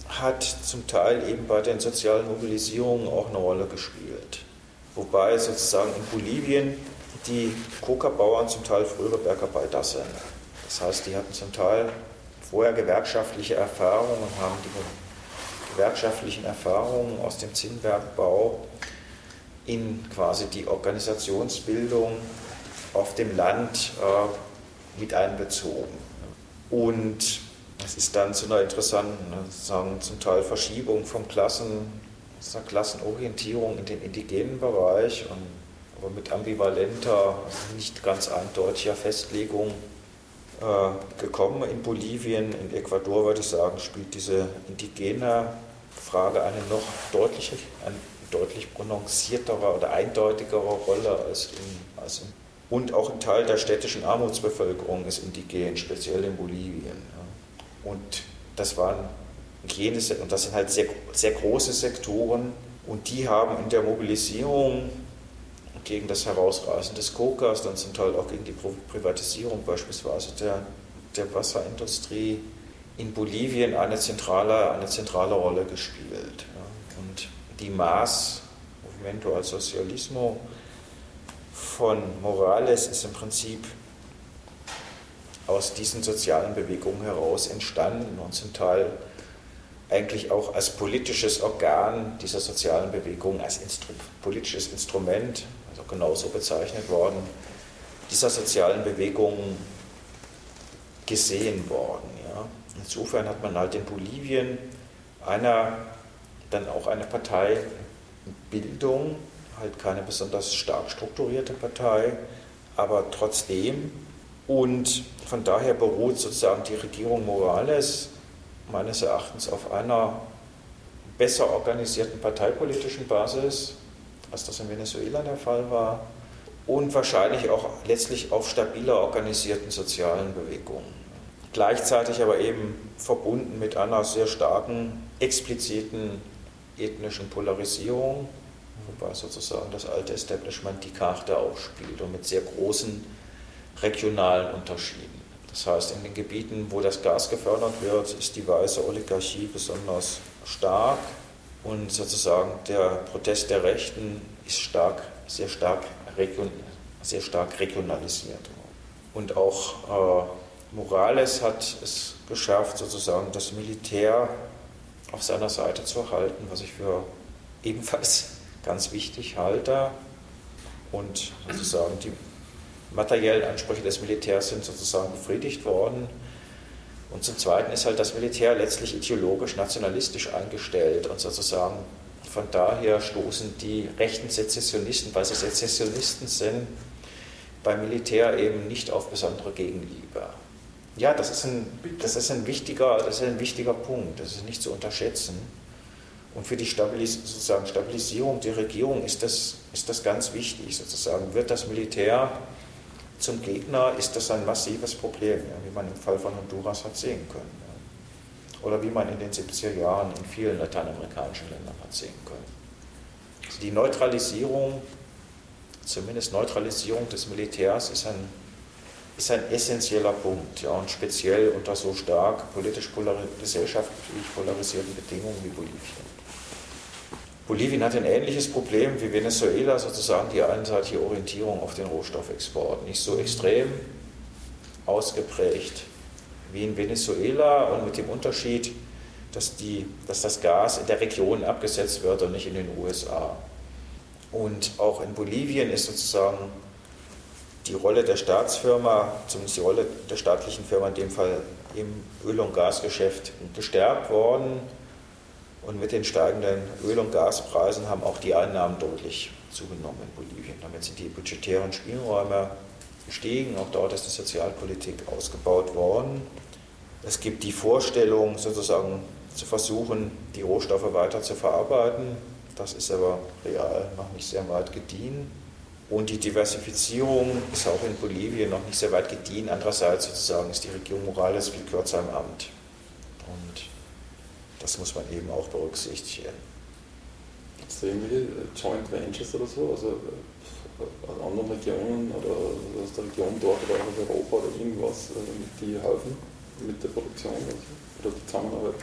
hat zum Teil eben bei den sozialen Mobilisierungen auch eine Rolle gespielt. Wobei sozusagen in Bolivien die Coca-Bauern zum Teil frühere Bergarbeiter sind. Das heißt, die hatten zum Teil vorher gewerkschaftliche Erfahrungen und haben die gewerkschaftlichen Erfahrungen aus dem Zinnwerkbau in quasi die Organisationsbildung auf dem Land äh, mit einbezogen. Und es ist dann zu einer interessanten, ne, sagen, zum Teil Verschiebung von Klassen, Klassenorientierung in den indigenen Bereich und mit ambivalenter, nicht ganz eindeutiger Festlegung äh, gekommen. In Bolivien, in Ecuador würde ich sagen, spielt diese indigene Frage eine noch deutliche, eine deutlich prononciertere oder eindeutigere Rolle als in, als in und auch ein Teil der städtischen Armutsbevölkerung ist indigen, speziell in Bolivien. Und das waren jene, und das sind halt sehr, sehr große Sektoren, und die haben in der Mobilisierung gegen das Herausreißen des Kokas, dann zum Teil auch gegen die Privatisierung beispielsweise der, der Wasserindustrie in Bolivien eine zentrale, eine zentrale Rolle gespielt. Und die Maß, Movimento al Socialismo von Morales ist im Prinzip aus diesen sozialen Bewegungen heraus entstanden und zum Teil eigentlich auch als politisches Organ dieser sozialen Bewegung, als Instru politisches Instrument, genauso bezeichnet worden dieser sozialen Bewegungen gesehen worden. Ja. Insofern hat man halt in Bolivien einer, dann auch eine Parteibildung, halt keine besonders stark strukturierte Partei, aber trotzdem. Und von daher beruht sozusagen die Regierung Morales meines Erachtens auf einer besser organisierten parteipolitischen Basis, als das in Venezuela der Fall war, und wahrscheinlich auch letztlich auf stabiler organisierten sozialen Bewegungen. Gleichzeitig aber eben verbunden mit einer sehr starken, expliziten ethnischen Polarisierung, wobei sozusagen das alte Establishment die Karte auch spielt und mit sehr großen regionalen Unterschieden. Das heißt, in den Gebieten, wo das Gas gefördert wird, ist die weiße Oligarchie besonders stark und sozusagen der Protest der Rechten ist stark, sehr stark, region, sehr stark regionalisiert. Und auch äh, Morales hat es geschafft, sozusagen das Militär auf seiner Seite zu halten, was ich für ebenfalls ganz wichtig halte. Und sozusagen die materiellen Ansprüche des Militärs sind sozusagen befriedigt worden. Und zum Zweiten ist halt das Militär letztlich ideologisch nationalistisch eingestellt und sozusagen von daher stoßen die rechten Sezessionisten, weil sie Sezessionisten sind, beim Militär eben nicht auf besondere Gegenliebe. Ja, das ist ein, das ist ein, wichtiger, das ist ein wichtiger Punkt, das ist nicht zu unterschätzen. Und für die Stabilis sozusagen Stabilisierung der Regierung ist das, ist das ganz wichtig. Sozusagen wird das Militär zum Gegner, ist das ein massives Problem, ja, wie man im Fall von Honduras hat sehen können. Ja. Oder wie man in den 70er Jahren in vielen lateinamerikanischen Ländern hat sehen können. Also die Neutralisierung, zumindest Neutralisierung des Militärs, ist ein, ist ein essentieller Punkt. Ja, und speziell unter so stark politisch gesellschaftlich polarisierten Bedingungen wie Bolivien. Bolivien hat ein ähnliches Problem wie Venezuela, sozusagen die einseitige Orientierung auf den Rohstoffexport. Nicht so extrem ausgeprägt wie in Venezuela und mit dem Unterschied, dass, die, dass das Gas in der Region abgesetzt wird und nicht in den USA. Und auch in Bolivien ist sozusagen die Rolle der Staatsfirma, zumindest die Rolle der staatlichen Firma in dem Fall im Öl- und Gasgeschäft gestärkt worden und mit den steigenden Öl- und Gaspreisen haben auch die Einnahmen deutlich zugenommen in Bolivien. Damit sind die budgetären Spielräume gestiegen. Auch dort ist die Sozialpolitik ausgebaut worden. Es gibt die Vorstellung, sozusagen zu versuchen, die Rohstoffe weiter zu verarbeiten. Das ist aber real noch nicht sehr weit gediehen. Und die Diversifizierung ist auch in Bolivien noch nicht sehr weit gediehen. Andererseits sozusagen ist die Regierung Morales viel kürzer im Amt. Und das muss man eben auch berücksichtigen. Gibt es irgendwelche Joint Ventures oder so? Also äh, aus anderen Regionen oder aus der Region dort oder aus Europa oder irgendwas, äh, die helfen mit der Produktion oder die Zusammenarbeit?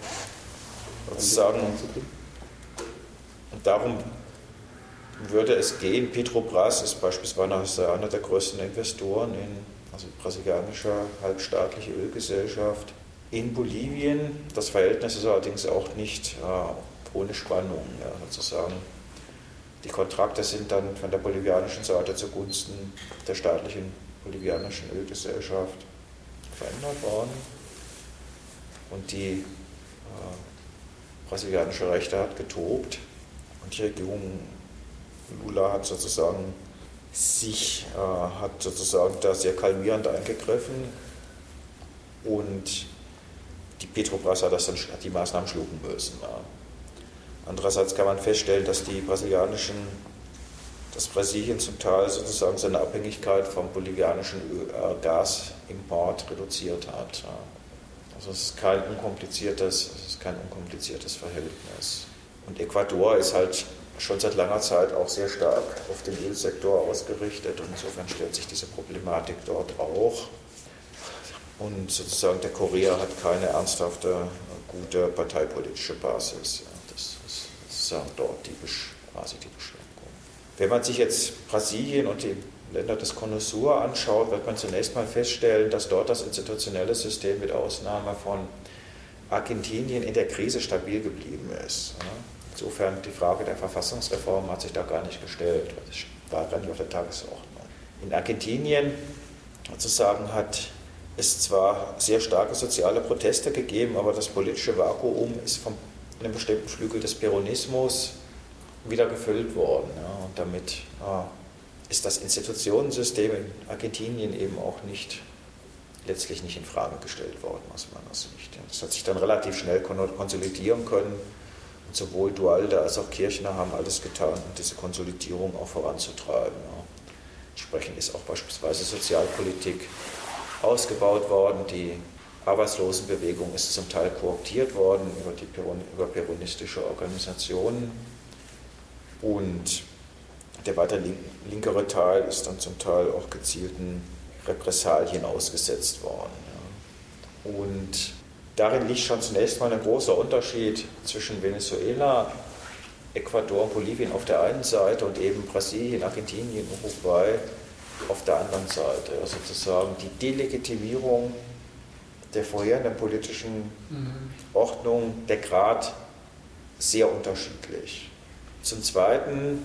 Sagen, und darum würde es gehen. Petrobras ist beispielsweise einer der größten Investoren in also brasilianischer halbstaatliche Ölgesellschaft in Bolivien. Das Verhältnis ist allerdings auch nicht äh, ohne Spannung, ja, sozusagen. Die Kontrakte sind dann von der bolivianischen Seite zugunsten der staatlichen bolivianischen Ölgesellschaft verändert worden. Und die äh, brasilianische Rechte hat getobt. Und die Regierung Lula hat sozusagen sich, äh, hat sozusagen da sehr kalmierend eingegriffen und die Petrobras hat, das dann, hat die Maßnahmen schlucken müssen. Andererseits kann man feststellen, dass die brasilianischen, dass Brasilien zum Teil sozusagen seine Abhängigkeit vom bolivianischen äh, Gasimport reduziert hat. Also es ist kein unkompliziertes, es ist kein unkompliziertes Verhältnis. Und Ecuador ist halt schon seit langer Zeit auch sehr stark auf den Ölsektor ausgerichtet und insofern stellt sich diese Problematik dort auch. Und sozusagen der Korea hat keine ernsthafte, gute parteipolitische Basis. Das ist sozusagen dort die, quasi die Beschränkung. Wenn man sich jetzt Brasilien und die Länder des Connoisseur anschaut, wird man zunächst mal feststellen, dass dort das institutionelle System mit Ausnahme von Argentinien in der Krise stabil geblieben ist. Insofern die Frage der Verfassungsreform hat sich da gar nicht gestellt. Das war gar nicht auf der Tagesordnung. In Argentinien zu sagen hat es zwar sehr starke soziale Proteste gegeben, aber das politische Vakuum ist von einem bestimmten Flügel des Peronismus wieder gefüllt worden. Ja, und damit äh, ist das Institutionensystem in Argentinien eben auch nicht letztlich nicht in Frage gestellt worden aus meiner Sicht. Das hat sich dann relativ schnell konsolidieren können. Und sowohl Dualde als auch Kirchner haben alles getan, um diese Konsolidierung auch voranzutreiben. Ja. Entsprechend ist auch beispielsweise Sozialpolitik ausgebaut worden. Die Arbeitslosenbewegung ist zum Teil kooptiert worden über, die Peron, über peronistische Organisationen. Und der weiter linkere Teil ist dann zum Teil auch gezielten Repressalien ausgesetzt worden. Ja. Und darin liegt schon zunächst mal ein großer Unterschied zwischen Venezuela, Ecuador Bolivien auf der einen Seite und eben Brasilien, Argentinien, Uruguay auf der anderen Seite. Also sozusagen die Delegitimierung der vorherenden politischen mhm. Ordnung, der Grad sehr unterschiedlich. Zum Zweiten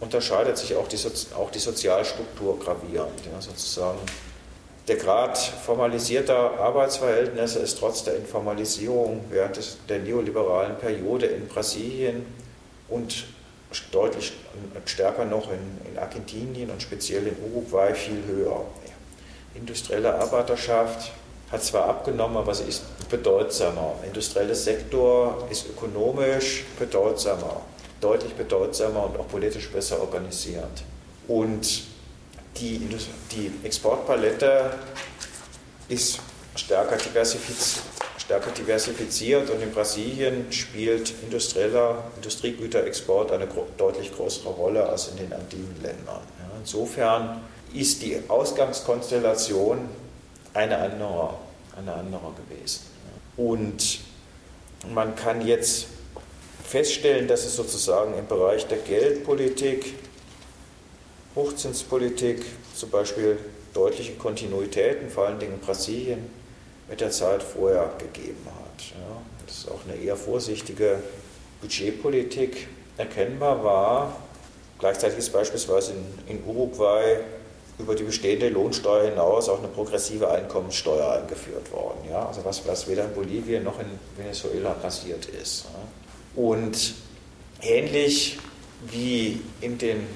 unterscheidet sich auch die, auch die Sozialstruktur gravierend. Ja, sozusagen der Grad formalisierter Arbeitsverhältnisse ist trotz der Informalisierung während des, der neoliberalen Periode in Brasilien und deutlich stärker noch in, in Argentinien und speziell in Uruguay viel höher. Industrielle Arbeiterschaft hat zwar abgenommen, aber sie ist bedeutsamer. Industrieller Sektor ist ökonomisch bedeutsamer, deutlich bedeutsamer und auch politisch besser organisiert. Und die, die Exportpalette ist stärker diversifiziert, stärker diversifiziert und in Brasilien spielt industrieller Industriegüterexport eine deutlich größere Rolle als in den Andinenländern. Ja, insofern ist die Ausgangskonstellation eine andere, eine andere gewesen. Und man kann jetzt feststellen, dass es sozusagen im Bereich der Geldpolitik, Hochzinspolitik zum Beispiel deutliche Kontinuitäten, vor allen Dingen in Brasilien, mit der Zeit vorher gegeben hat. Ja. Das ist auch eine eher vorsichtige Budgetpolitik erkennbar war. Gleichzeitig ist beispielsweise in, in Uruguay über die bestehende Lohnsteuer hinaus auch eine progressive Einkommenssteuer eingeführt worden. Ja? Also was, was weder in Bolivien noch in Venezuela passiert ist. Ja? Und ähnlich wie in den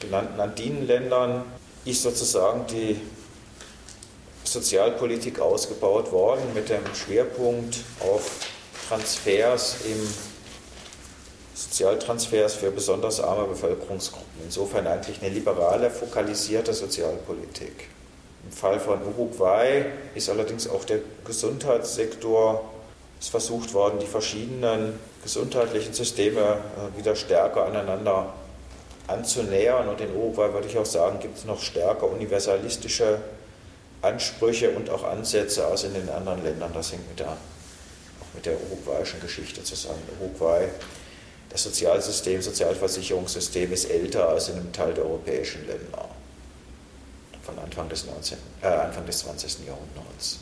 genannten Andinenländern ist sozusagen die Sozialpolitik ausgebaut worden mit dem Schwerpunkt auf Transfers im Sozialtransfers für besonders arme Bevölkerungsgruppen. Insofern eigentlich eine liberale, fokalisierte Sozialpolitik. Im Fall von Uruguay ist allerdings auch der Gesundheitssektor ist versucht worden, die verschiedenen gesundheitlichen Systeme äh, wieder stärker aneinander anzunähern. Und in Uruguay würde ich auch sagen, gibt es noch stärker universalistische Ansprüche und auch Ansätze als in den anderen Ländern. Das hängt mit der, auch mit der uruguayischen Geschichte zusammen. Uruguay, das Sozialsystem, Sozialversicherungssystem ist älter als in einem Teil der europäischen Länder von Anfang des, 19, äh, Anfang des 20. Jahrhunderts.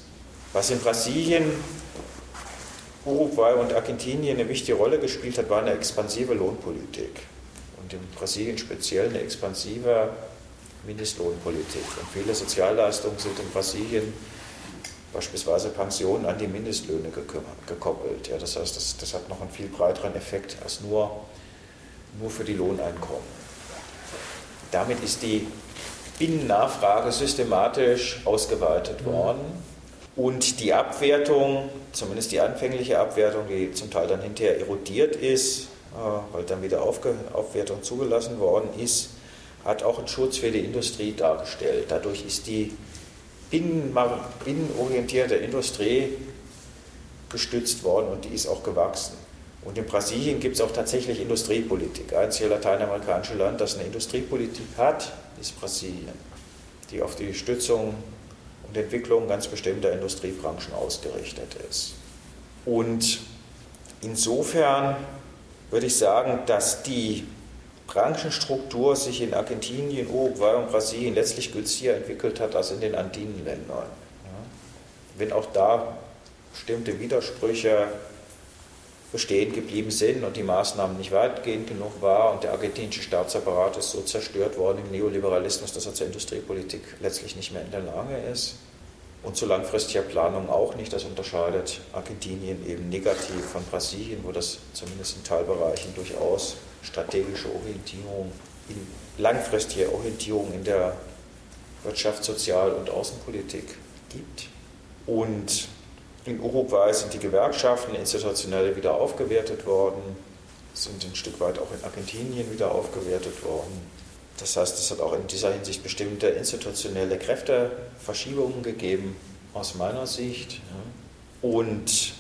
Was in Brasilien, Uruguay und Argentinien eine wichtige Rolle gespielt hat, war eine expansive Lohnpolitik. Und in Brasilien speziell eine expansive Mindestlohnpolitik. Und viele Sozialleistungen sind in Brasilien, beispielsweise Pensionen, an die Mindestlöhne gekoppelt. Ja, das heißt, das, das hat noch einen viel breiteren Effekt als nur, nur für die Lohneinkommen. Damit ist die Binnennachfrage systematisch ausgeweitet mhm. worden. Und die Abwertung, zumindest die anfängliche Abwertung, die zum Teil dann hinterher erodiert ist, äh, weil dann wieder Aufwertung zugelassen worden ist, hat auch einen Schutz für die Industrie dargestellt. Dadurch ist die binnenorientierte Industrie gestützt worden und die ist auch gewachsen. Und in Brasilien gibt es auch tatsächlich Industriepolitik. Einzige lateinamerikanische Land, das eine Industriepolitik hat, ist Brasilien, die auf die Stützung und Entwicklung ganz bestimmter Industriebranchen ausgerichtet ist. Und insofern würde ich sagen, dass die Branchenstruktur sich in Argentinien, Uruguay und Brasilien letztlich günstiger entwickelt hat als in den Andinenländern. Wenn auch da bestimmte Widersprüche bestehen geblieben sind und die Maßnahmen nicht weitgehend genug waren und der argentinische Staatsapparat ist so zerstört worden im Neoliberalismus, dass er zur Industriepolitik letztlich nicht mehr in der Lage ist. Und zu langfristiger Planung auch nicht. Das unterscheidet Argentinien eben negativ von Brasilien, wo das zumindest in Teilbereichen durchaus strategische Orientierung, in langfristige Orientierung in der Wirtschaft, Sozial- und Außenpolitik gibt. Und in Uruguay sind die Gewerkschaften institutionell wieder aufgewertet worden, sind ein Stück weit auch in Argentinien wieder aufgewertet worden. Das heißt, es hat auch in dieser Hinsicht bestimmte institutionelle Kräfteverschiebungen gegeben, aus meiner Sicht. Und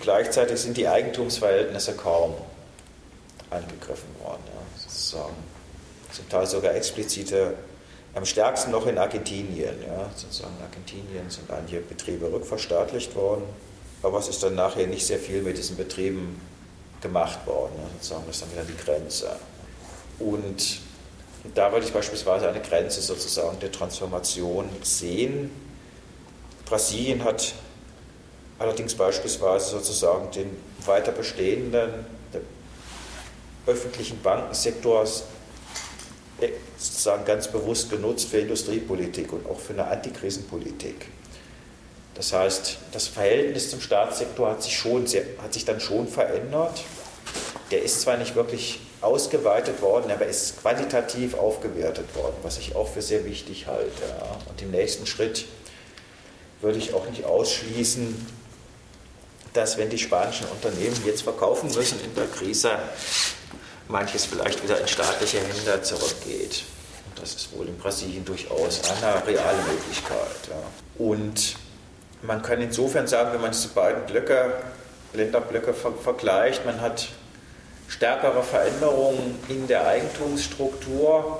gleichzeitig sind die Eigentumsverhältnisse kaum angegriffen worden, ja, sozusagen. Zum Teil sogar explizite am stärksten noch in Argentinien. Ja, sozusagen in Argentinien sind einige Betriebe rückverstaatlicht worden, aber es ist dann nachher nicht sehr viel mit diesen Betrieben gemacht worden. Ja, sozusagen, das ist dann wieder die Grenze. Und da würde ich beispielsweise eine Grenze sozusagen der Transformation sehen. Brasilien hat allerdings beispielsweise sozusagen den weiter bestehenden öffentlichen Bankensektors sozusagen ganz bewusst genutzt für Industriepolitik und auch für eine Antikrisenpolitik. Das heißt, das Verhältnis zum Staatssektor hat sich, schon sehr, hat sich dann schon verändert. Der ist zwar nicht wirklich ausgeweitet worden, aber ist qualitativ aufgewertet worden, was ich auch für sehr wichtig halte. Ja. Und im nächsten Schritt würde ich auch nicht ausschließen, dass wenn die spanischen Unternehmen jetzt verkaufen müssen in der Krise, manches vielleicht wieder in staatliche Hände zurückgeht. Das ist wohl in Brasilien durchaus eine reale Möglichkeit. Ja. Und man kann insofern sagen, wenn man diese beiden Blöcke, Länderblöcke ver vergleicht, man hat stärkere Veränderungen in der Eigentumsstruktur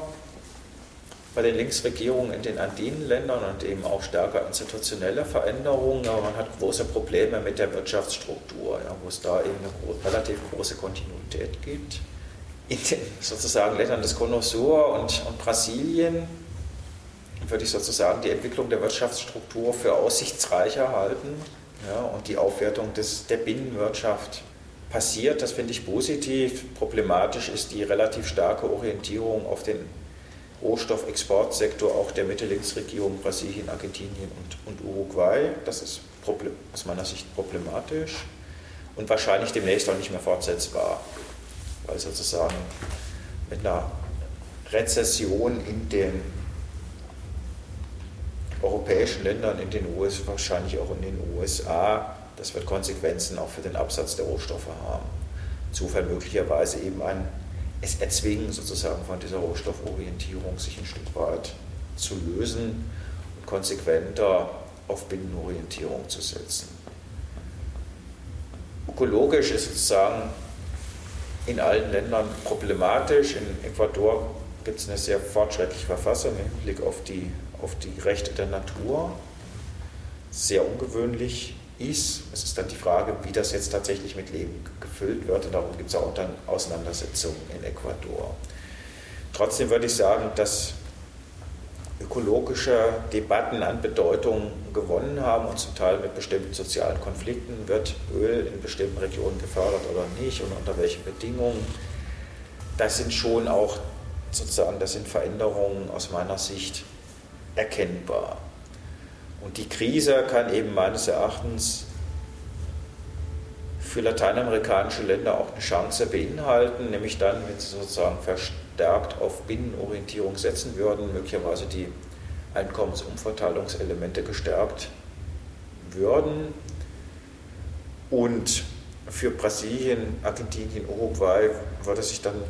bei den Linksregierungen in den Andinenländern und eben auch stärker institutionelle Veränderungen, aber man hat große Probleme mit der Wirtschaftsstruktur, ja, wo es da eben eine relativ große Kontinuität gibt in den sozusagen Ländern des Conosur und, und Brasilien würde ich sozusagen die Entwicklung der Wirtschaftsstruktur für aussichtsreicher halten ja, und die Aufwertung des, der Binnenwirtschaft passiert. Das finde ich positiv. Problematisch ist die relativ starke Orientierung auf den Rohstoffexportsektor auch der Mitte-Links-Regierung Brasilien, Argentinien und, und Uruguay. Das ist aus meiner Sicht problematisch und wahrscheinlich demnächst auch nicht mehr fortsetzbar weil sozusagen mit einer Rezession in den europäischen Ländern, in den USA, wahrscheinlich auch in den USA, das wird Konsequenzen auch für den Absatz der Rohstoffe haben. Insofern möglicherweise eben ein es erzwingen, sozusagen von dieser Rohstofforientierung sich ein Stück weit zu lösen und konsequenter auf Binnenorientierung zu setzen. Ökologisch ist sozusagen in allen Ländern problematisch. In Ecuador gibt es eine sehr fortschrittliche Verfassung im Hinblick auf die, auf die Rechte der Natur. Sehr ungewöhnlich ist. Es ist dann die Frage, wie das jetzt tatsächlich mit Leben gefüllt wird. Und darum gibt es auch dann Auseinandersetzungen in Ecuador. Trotzdem würde ich sagen, dass ökologische Debatten an Bedeutung gewonnen haben und zum Teil mit bestimmten sozialen Konflikten. Wird Öl in bestimmten Regionen gefördert oder nicht und unter welchen Bedingungen? Das sind schon auch sozusagen, das sind Veränderungen aus meiner Sicht erkennbar. Und die Krise kann eben meines Erachtens für lateinamerikanische Länder auch eine Chance beinhalten, nämlich dann, wenn sie sozusagen verstärkt auf Binnenorientierung setzen würden, möglicherweise die Einkommensumverteilungselemente gestärkt würden. Und für Brasilien, Argentinien, Uruguay würde sich dann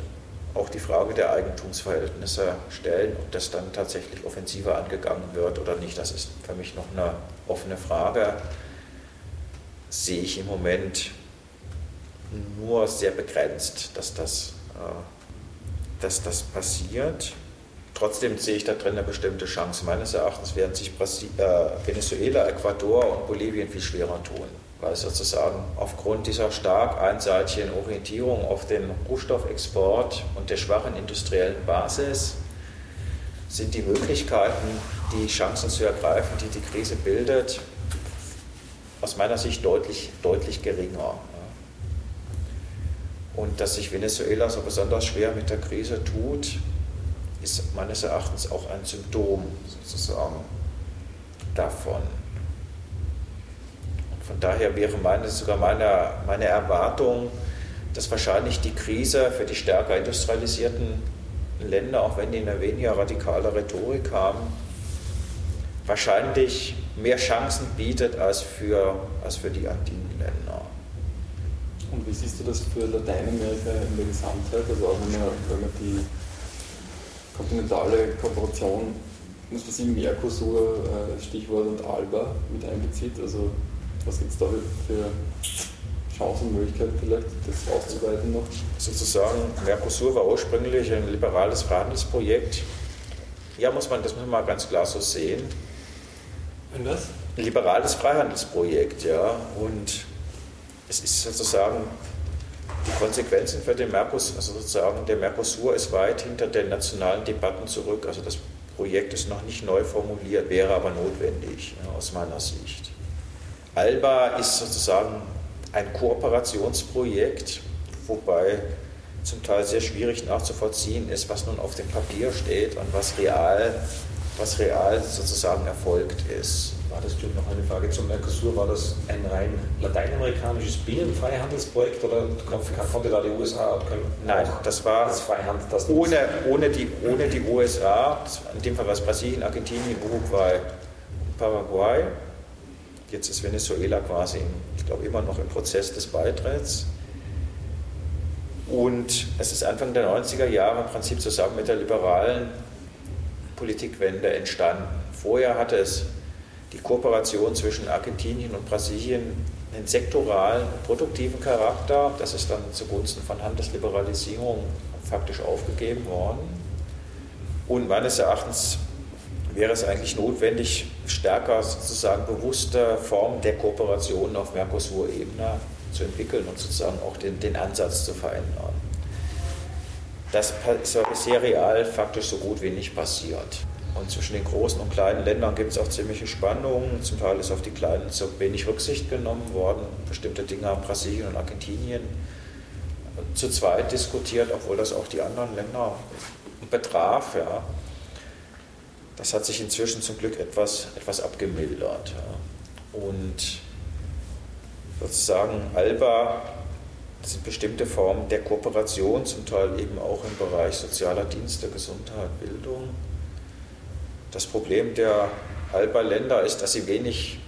auch die Frage der Eigentumsverhältnisse stellen, ob das dann tatsächlich offensiver angegangen wird oder nicht. Das ist für mich noch eine offene Frage. Sehe ich im Moment nur sehr begrenzt, dass das, äh, dass das passiert. Trotzdem sehe ich da drin eine bestimmte Chance. Meines Erachtens werden sich Brasil äh, Venezuela, Ecuador und Bolivien viel schwerer tun, weil sozusagen aufgrund dieser stark einseitigen Orientierung auf den Rohstoffexport und der schwachen industriellen Basis sind die Möglichkeiten, die Chancen zu ergreifen, die die Krise bildet, aus meiner Sicht deutlich, deutlich geringer. Und dass sich Venezuela so besonders schwer mit der Krise tut, ist meines Erachtens auch ein Symptom sozusagen davon. Und von daher wäre meine, sogar meine, meine Erwartung, dass wahrscheinlich die Krise für die stärker industrialisierten Länder, auch wenn die eine weniger radikale Rhetorik haben, wahrscheinlich mehr Chancen bietet als für, als für die Andinenländer. Und wie siehst du das für Lateinamerika in der Gesamtheit? Also auch wenn man, wenn man die kontinentale Kooperation, muss man sich Mercosur, äh, Stichwort und ALBA mit einbezieht. Also was gibt es da für Chancen und Möglichkeiten vielleicht, das auszuweiten noch? Sozusagen, Mercosur war ursprünglich ein liberales Freihandelsprojekt. Ja, muss man, das muss man mal ganz klar so sehen. Und was? Ein liberales Freihandelsprojekt, ja. Und es ist sozusagen die Konsequenzen für den Mercosur, also sozusagen der Mercosur ist weit hinter den nationalen Debatten zurück. Also das Projekt ist noch nicht neu formuliert, wäre aber notwendig ja, aus meiner Sicht. ALBA ist sozusagen ein Kooperationsprojekt, wobei zum Teil sehr schwierig nachzuvollziehen ist, was nun auf dem Papier steht und was real, was real sozusagen erfolgt ist. War das noch eine Frage zum Mercosur? War das ein rein lateinamerikanisches Binnenfreihandelsprojekt oder konnte da die USA? Nein, das war das Freihandel, das ohne, ohne, die, ohne die USA, in dem Fall war es Brasilien, Argentinien, Uruguay Paraguay. Jetzt ist Venezuela quasi, ich glaube, immer noch im Prozess des Beitritts. Und es ist Anfang der 90er Jahre im Prinzip zusammen mit der liberalen Politikwende entstanden. Vorher hatte es die Kooperation zwischen Argentinien und Brasilien einen sektoralen produktiven Charakter. Das ist dann zugunsten von Handelsliberalisierung faktisch aufgegeben worden. Und meines Erachtens wäre es eigentlich notwendig, stärker sozusagen bewusste Formen der Kooperation auf Mercosur-Ebene zu entwickeln und sozusagen auch den, den Ansatz zu verändern. Das ist aber bisher real faktisch so gut wie nicht passiert. Und zwischen den großen und kleinen Ländern gibt es auch ziemliche Spannungen. Zum Teil ist auf die Kleinen zu wenig Rücksicht genommen worden. Bestimmte Dinge haben Brasilien und Argentinien zu zweit diskutiert, obwohl das auch die anderen Länder betraf. Ja. Das hat sich inzwischen zum Glück etwas, etwas abgemildert. Ja. Und sozusagen ALBA sind bestimmte Formen der Kooperation, zum Teil eben auch im Bereich sozialer Dienste, Gesundheit, Bildung das Problem der Alba-Länder ist, dass sie wenig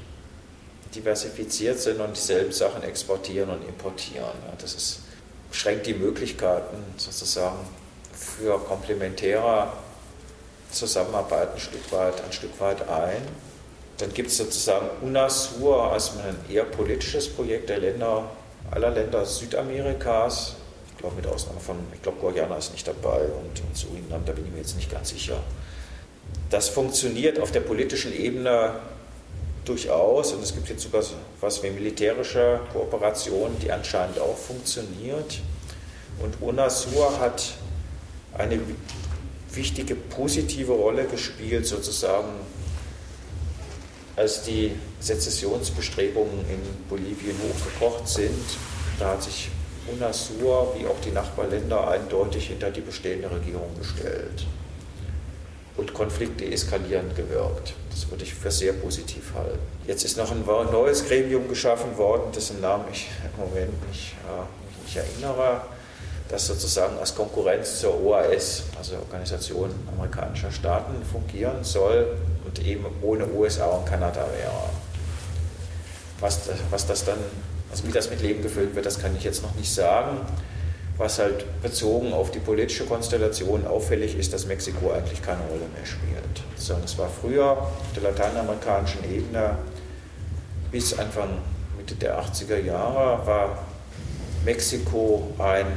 diversifiziert sind und dieselben Sachen exportieren und importieren. Das ist, schränkt die Möglichkeiten sozusagen für komplementäre Zusammenarbeit ein Stück weit, ein Stück weit ein. Dann gibt es sozusagen UNASUR als ein eher politisches Projekt der Länder, aller Länder Südamerikas. Ich glaube mit Ausnahme von, ich glaube Guyana ist nicht dabei und, und Surinam, da bin ich mir jetzt nicht ganz sicher. Das funktioniert auf der politischen Ebene durchaus und es gibt jetzt sogar was wie militärische Kooperation, die anscheinend auch funktioniert. Und UNASUR hat eine wichtige positive Rolle gespielt, sozusagen, als die Sezessionsbestrebungen in Bolivien hochgekocht sind. Da hat sich UNASUR wie auch die Nachbarländer eindeutig hinter die bestehende Regierung gestellt und Konflikte eskalierend gewirkt. Das würde ich für sehr positiv halten. Jetzt ist noch ein neues Gremium geschaffen worden, dessen Namen ich im Moment nicht, äh, nicht erinnere, das sozusagen als Konkurrenz zur OAS, also Organisation amerikanischer Staaten, fungieren soll und eben ohne USA und Kanada wäre. Was was das dann, also wie das mit Leben gefüllt wird, das kann ich jetzt noch nicht sagen was halt bezogen auf die politische Konstellation auffällig ist, dass Mexiko eigentlich keine Rolle mehr spielt. Sondern es war früher auf der lateinamerikanischen Ebene bis Anfang Mitte der 80er Jahre war Mexiko ein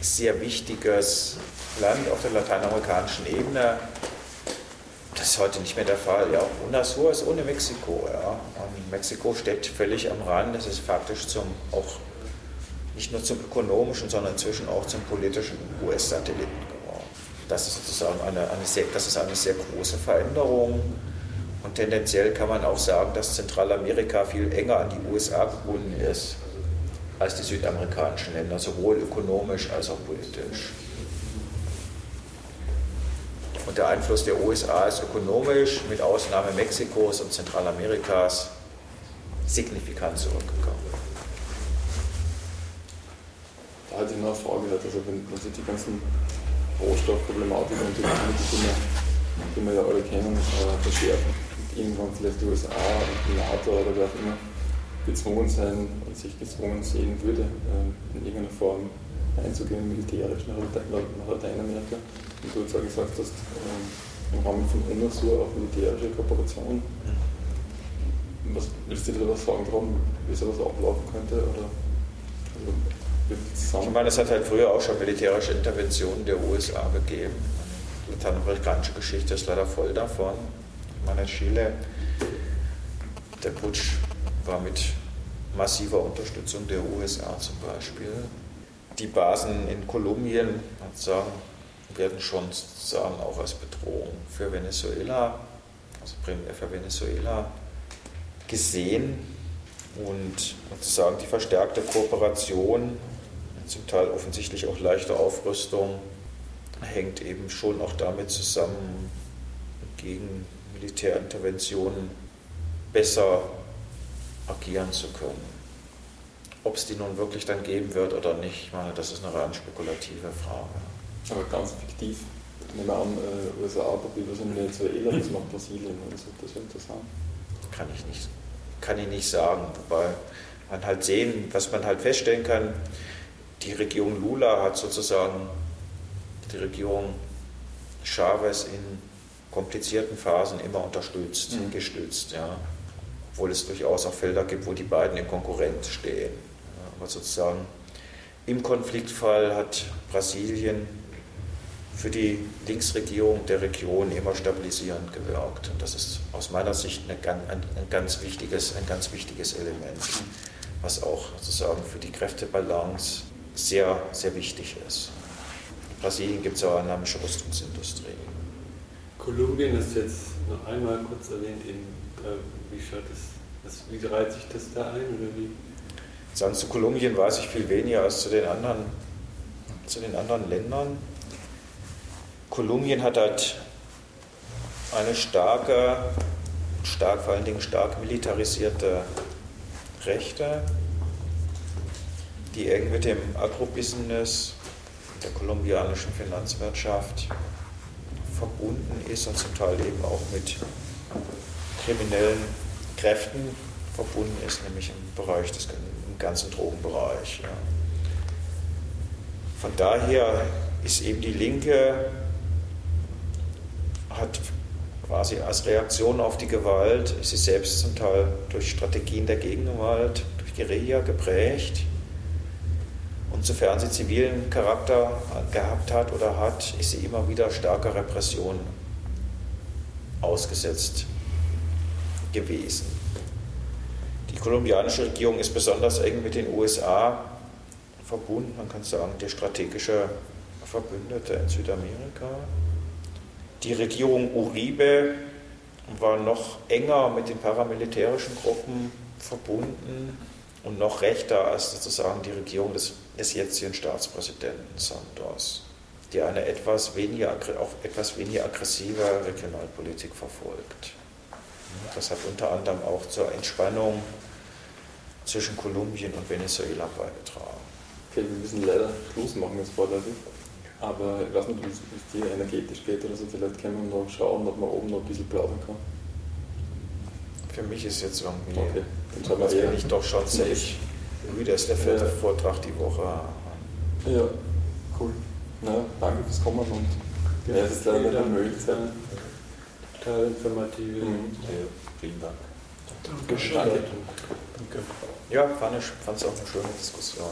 sehr wichtiges Land auf der lateinamerikanischen Ebene. Das ist heute nicht mehr der Fall. Ja, UNASUR ist ohne Mexiko. Ja. Und Mexiko steht völlig am Rand. Das ist faktisch zum auch nicht nur zum ökonomischen, sondern inzwischen auch zum politischen US-Satelliten geworden. Das ist sozusagen eine, eine, sehr, das ist eine sehr große Veränderung. Und tendenziell kann man auch sagen, dass Zentralamerika viel enger an die USA gebunden ist als die südamerikanischen Länder, sowohl ökonomisch als auch politisch. Und der Einfluss der USA ist ökonomisch, mit Ausnahme Mexikos und Zentralamerikas, signifikant zurückgegangen. Da ich noch eine Frage, also wenn, wenn sich die ganzen Rohstoffproblematiken und die Dinge, die wir, ja alle kennen, äh, verschärfen irgendwann vielleicht die USA und die NATO oder wer auch immer gezwungen sein und sich gezwungen sehen würde, äh, in irgendeiner Form einzugehen, militärisch nach, nach Lateinamerika. Und du jetzt auch gesagt hast, äh, im Rahmen von UNASUR auch militärische Kooperation. Was willst du dir was sagen drum, wie sowas ablaufen könnte? Oder, also, ich meine, es hat halt früher auch schon militärische Interventionen der USA gegeben. Die lateinamerikanische Geschichte ist leider voll davon. Ich meine, Chile, der Putsch war mit massiver Unterstützung der USA zum Beispiel. Die Basen in Kolumbien sagen, werden schon sozusagen auch als Bedrohung für Venezuela, also primär für Venezuela, gesehen und sozusagen die verstärkte Kooperation, zum Teil offensichtlich auch leichte Aufrüstung, hängt eben schon auch damit zusammen, gegen Militärinterventionen besser agieren zu können. Ob es die nun wirklich dann geben wird oder nicht, ich meine, das ist eine rein spekulative Frage. Aber ganz fiktiv. Nehmen wir an, äh, USA, aber was in Venezuela, was macht Brasilien oder so, das wäre interessant. Kann ich nicht, kann ich nicht sagen. Wobei man halt sehen, was man halt feststellen kann, die Regierung Lula hat sozusagen die Regierung Chavez in komplizierten Phasen immer unterstützt, mhm. gestützt. Ja obwohl es durchaus auch Felder gibt, wo die beiden in Konkurrenz stehen. Aber sozusagen im Konfliktfall hat Brasilien für die Linksregierung der Region immer stabilisierend gewirkt. Und das ist aus meiner Sicht ein, ein, ganz, wichtiges, ein ganz wichtiges Element, was auch sozusagen für die Kräftebalance sehr, sehr wichtig ist. In Brasilien gibt es auch eine dynamische Rüstungsindustrie. Kolumbien ist jetzt noch einmal kurz erwähnt in äh, wie schaut das, wie reiht sich das da ein oder wie? Sagen zu Kolumbien weiß ich viel weniger als zu den anderen, zu den anderen Ländern. Kolumbien hat halt eine starke, stark, vor allen Dingen stark militarisierte Rechte, die eng mit dem Agrobusiness, der kolumbianischen Finanzwirtschaft verbunden ist und zum Teil eben auch mit kriminellen Kräften verbunden ist, nämlich im Bereich des im ganzen Drogenbereich. Ja. Von daher ist eben die Linke hat quasi als Reaktion auf die Gewalt, ist sie selbst zum Teil durch Strategien der Gegengewalt, durch Guerilla geprägt. Sofern sie zivilen Charakter gehabt hat oder hat, ist sie immer wieder starker Repression ausgesetzt gewesen. Die kolumbianische Regierung ist besonders eng mit den USA verbunden, man kann sagen, der strategische Verbündete in Südamerika. Die Regierung Uribe war noch enger mit den paramilitärischen Gruppen verbunden und noch rechter als sozusagen die Regierung des, des jetzigen Staatspräsidenten Santos, die eine etwas weniger, auch etwas weniger aggressive Regionalpolitik verfolgt. Das hat unter anderem auch zur Entspannung zwischen Kolumbien und Venezuela beigetragen. Okay, wir müssen leider Schluss machen jetzt vorläufig. Aber ich weiß nicht, wie es dir energetisch geht oder so. Vielleicht können wir noch schauen, ob man oben noch ein bisschen plaudern kann. Für mich ist jetzt irgendwie, okay. Dann schauen wir also bin ich doch schon safe Das ist der vierte ja. Vortrag die Woche. Ja, cool. Na, danke fürs Kommen und ja, es ist leider nicht möglich sein total informative. Mhm. Ja, vielen Dank. Dankeschön. Danke. Ja, fand es auch eine schöne Diskussion.